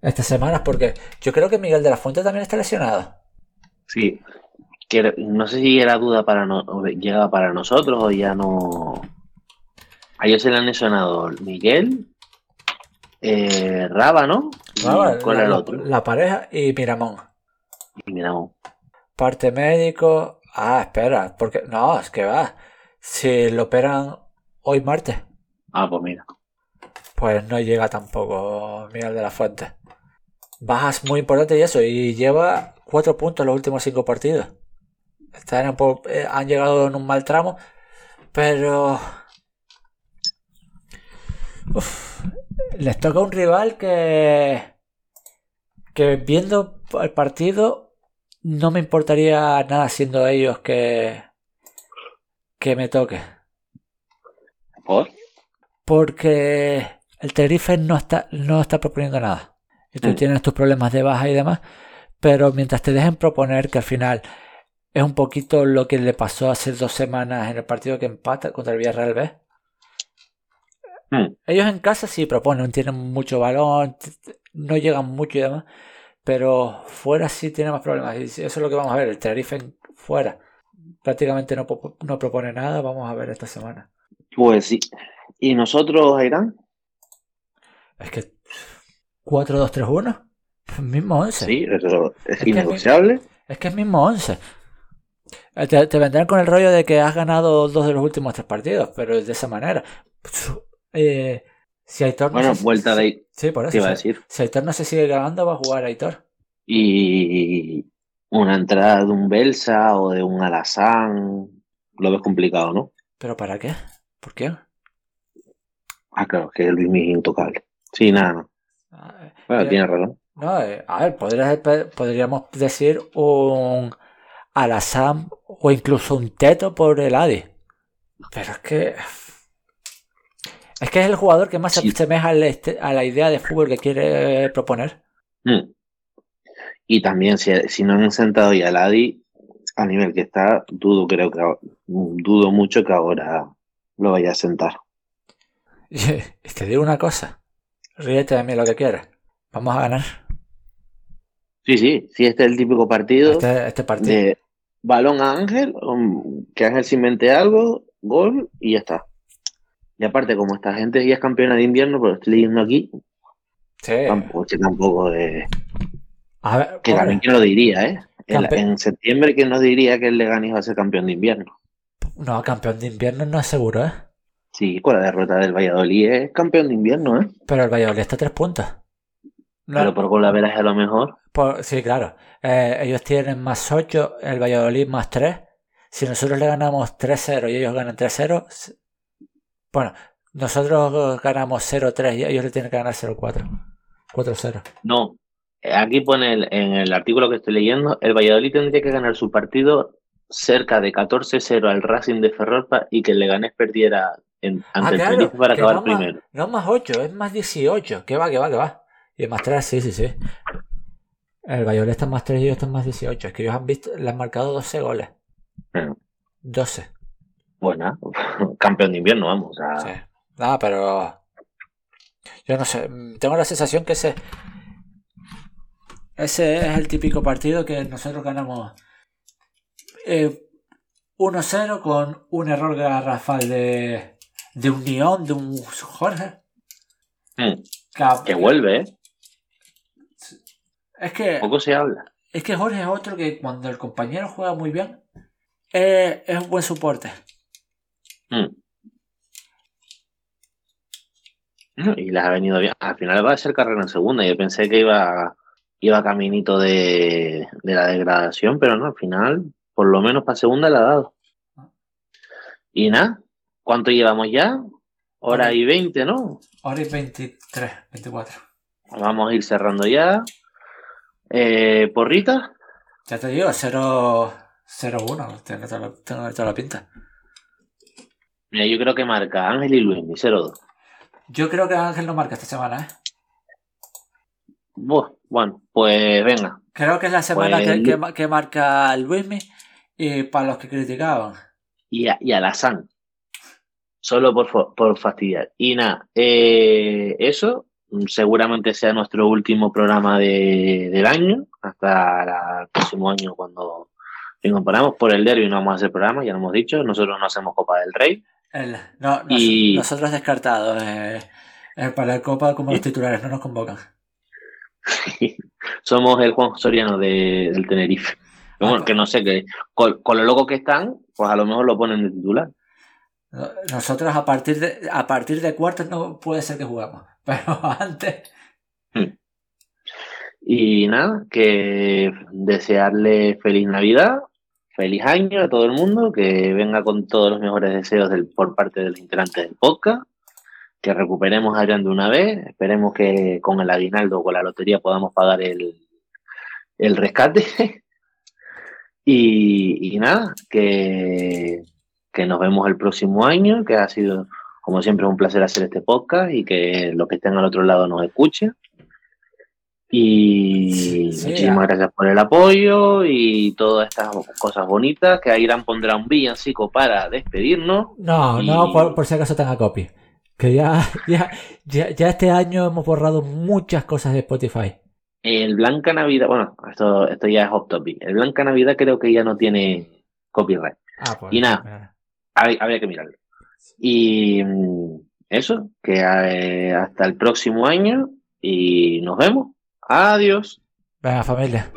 estas semanas, porque yo creo que Miguel de la Fuente también está lesionado. Sí. Que no sé si era duda para no, llegaba para nosotros o ya no. A ellos se le han lesionado Miguel, eh, Raba, ¿no? ¿Y Raba, ¿Cuál la, era el otro? la pareja y Miramón. Y miramos. Parte médico. Ah, espera, porque no, es que va. Si lo operan hoy martes, Ah, pues mira. pues no llega tampoco Miguel de la Fuente. Bajas muy importantes y eso, y lleva cuatro puntos en los últimos cinco partidos. Están un po- eh, han llegado en un mal tramo, pero Uf, les toca un rival que que viendo el partido no me importaría nada siendo ellos que que me toque. ¿Por? Porque el Tenerife no está, no está proponiendo nada. Y tú Mm. tienes tus problemas de baja y demás. Pero mientras te dejen proponer, que al final es un poquito lo que le pasó hace dos semanas en el partido que empata contra el Villarreal B. Mm. Ellos en casa sí proponen, tienen mucho balón, no llegan mucho y demás. Pero fuera sí tiene más problemas. Y eso es lo que vamos a ver. El Tenerife en- fuera prácticamente no, no propone nada. Vamos a ver esta semana. Pues sí. ¿Y nosotros, Irán? Es que 4-2-3-1, mismo 11. Sí, eso es que- innegociable. Es que es mismo 11. Eh, Te, te vendrán con el rollo de que has ganado dos de los últimos tres partidos, pero de esa manera. Eh, si Aitor no Bueno, se- vuelta de Sí, por eso. te iba a decir. Si Aitor no se sigue ganando, va a jugar Aitor. Y una entrada de un Belsa o de un Alazán. Lo ves complicado, ¿no? ¿Pero para qué? ¿Por qué? Ah, claro, que Luis Miguel es intocable. Sí, nada, no. Ah, Bueno, eh, tiene razón. No, eh, a ver, podría- podríamos decir un Alazam o incluso un Teto por el Adi. Pero es que. Es que es el jugador que más se Sí. asemeja al este- a la idea de fútbol que quiere proponer. Mm. Y también, si, si no han sentado ya al Adi, a nivel que está, dudo, creo que dudo mucho que ahora lo vaya a sentar. Y te digo una cosa. Ríete de mí lo que quieras. Vamos a ganar Sí, sí, sí, este es el típico partido este, este partido. de balón a Ángel, um, que Ángel se invente algo, gol y ya está. Y aparte, como esta gente ya es campeona de invierno, pero estoy leyendo aquí, Sí. tampoco, tampoco de, A ver, que también que lo diría, ¿eh? En, Campe- en septiembre, ¿quién nos diría que el Leganés va a ser campeón de invierno? no, campeón de invierno no es seguro, ¿eh? Sí, con la derrota del Valladolid es campeón de invierno, ¿eh? Pero el Valladolid está a tres puntos. No, Pero por gol a veras a lo mejor. por- sí, claro. Eh, ellos tienen más 8, el Valladolid más 3. Si nosotros le ganamos 3-0 y ellos ganan 3-0, s- bueno, nosotros ganamos 0-3 y ellos le tienen que ganar 0-4. 4-0. No. Aquí pone el- en el artículo que estoy leyendo, el Valladolid tendría que ganar su partido cerca de 14-0 al Racing de Ferrolpa y que el Leganés perdiera en- ante Ah, el claro, Tenerife para que acabar no más- primero. No más 8, es más 18. Que va, que va, que va. Y más 3, sí, sí, sí. El Valladolid está más 3 y ellos están más 18. Es que ellos han visto, le han marcado 12 goles. Mm. 12. Bueno, campeón de invierno, vamos. o sea, Sí. Nada, pero. Yo no sé. Tengo la sensación que ese. Ese es el típico partido que nosotros ganamos eh, 1-0 con un error garrafal de, de un Neón, de un Jorge. mm, Que, que vuelve, ¿eh? Es que, Poco se habla. es que Jorge es otro que cuando el compañero juega muy bien, eh, es un buen soporte. Mm. Y les ha venido bien. Al final va a ser carrera en segunda. Yo pensé que iba, iba caminito de, de la degradación, pero no, al final, por lo menos para segunda la ha dado. Y nada, ¿cuánto llevamos ya? Hora y veinte, ¿no? Ahora es 23, 24. Vamos a ir cerrando ya. Eh, ¿Porrita? Ya te digo, 0 0-1. Tengo tengo toda la pinta. Mira, yo creo que marca Ángel y Luis, mi 0-2. Yo creo que Ángel no marca esta semana, ¿eh? Buah, Bueno, pues venga. Creo que es la semana Pues- que, que, ma- que marca Luismi y para los que criticaban. y a, y a la San. Solo por, por fastidiar. Y nada, eh, eso seguramente sea nuestro último programa de, del año, hasta la- el próximo año cuando incorporamos. Por el derby no vamos a hacer programa, ya lo hemos dicho, nosotros no hacemos Copa del Rey. El- no, nos- Y- Nosotros descartados. eh, eh, para la Copa, como los titulares, no nos convocan. Somos el Juan Soriano de- del Tenerife. Bueno, Ah, que no sé, que con, con lo loco que están, pues a lo mejor lo ponen de titular. No- Nosotros a partir de a partir de cuartos no puede ser que jugamos. Pero antes. Y nada, que desearle feliz Navidad, feliz año a todo el mundo, que venga con todos los mejores deseos por parte de los integrantes del podcast, que recuperemos a Adrián de una vez, esperemos que con el aguinaldo o con la lotería podamos pagar el, el rescate. y, y nada, que, que nos vemos el próximo año, que ha sido como siempre un placer hacer este podcast y que los que estén al otro lado nos escuchen. Y Sí, muchísimas gracias por el apoyo y todas estas cosas bonitas. Que Irán pondrá un villancico para despedirnos. No, Y- no, por, por si acaso tenga copy. Que ya, ya, ya, ya este año hemos borrado muchas cosas de Spotify. El Blanca Navidad, bueno, esto, esto ya es off topic. El Blanca Navidad creo que ya no tiene copyright. Ah, pues, Y nada. mira. Hab- Habría que mirarlo. Y mm, eso, que eh, hasta el próximo año y nos vemos. Adiós. Venga, familia.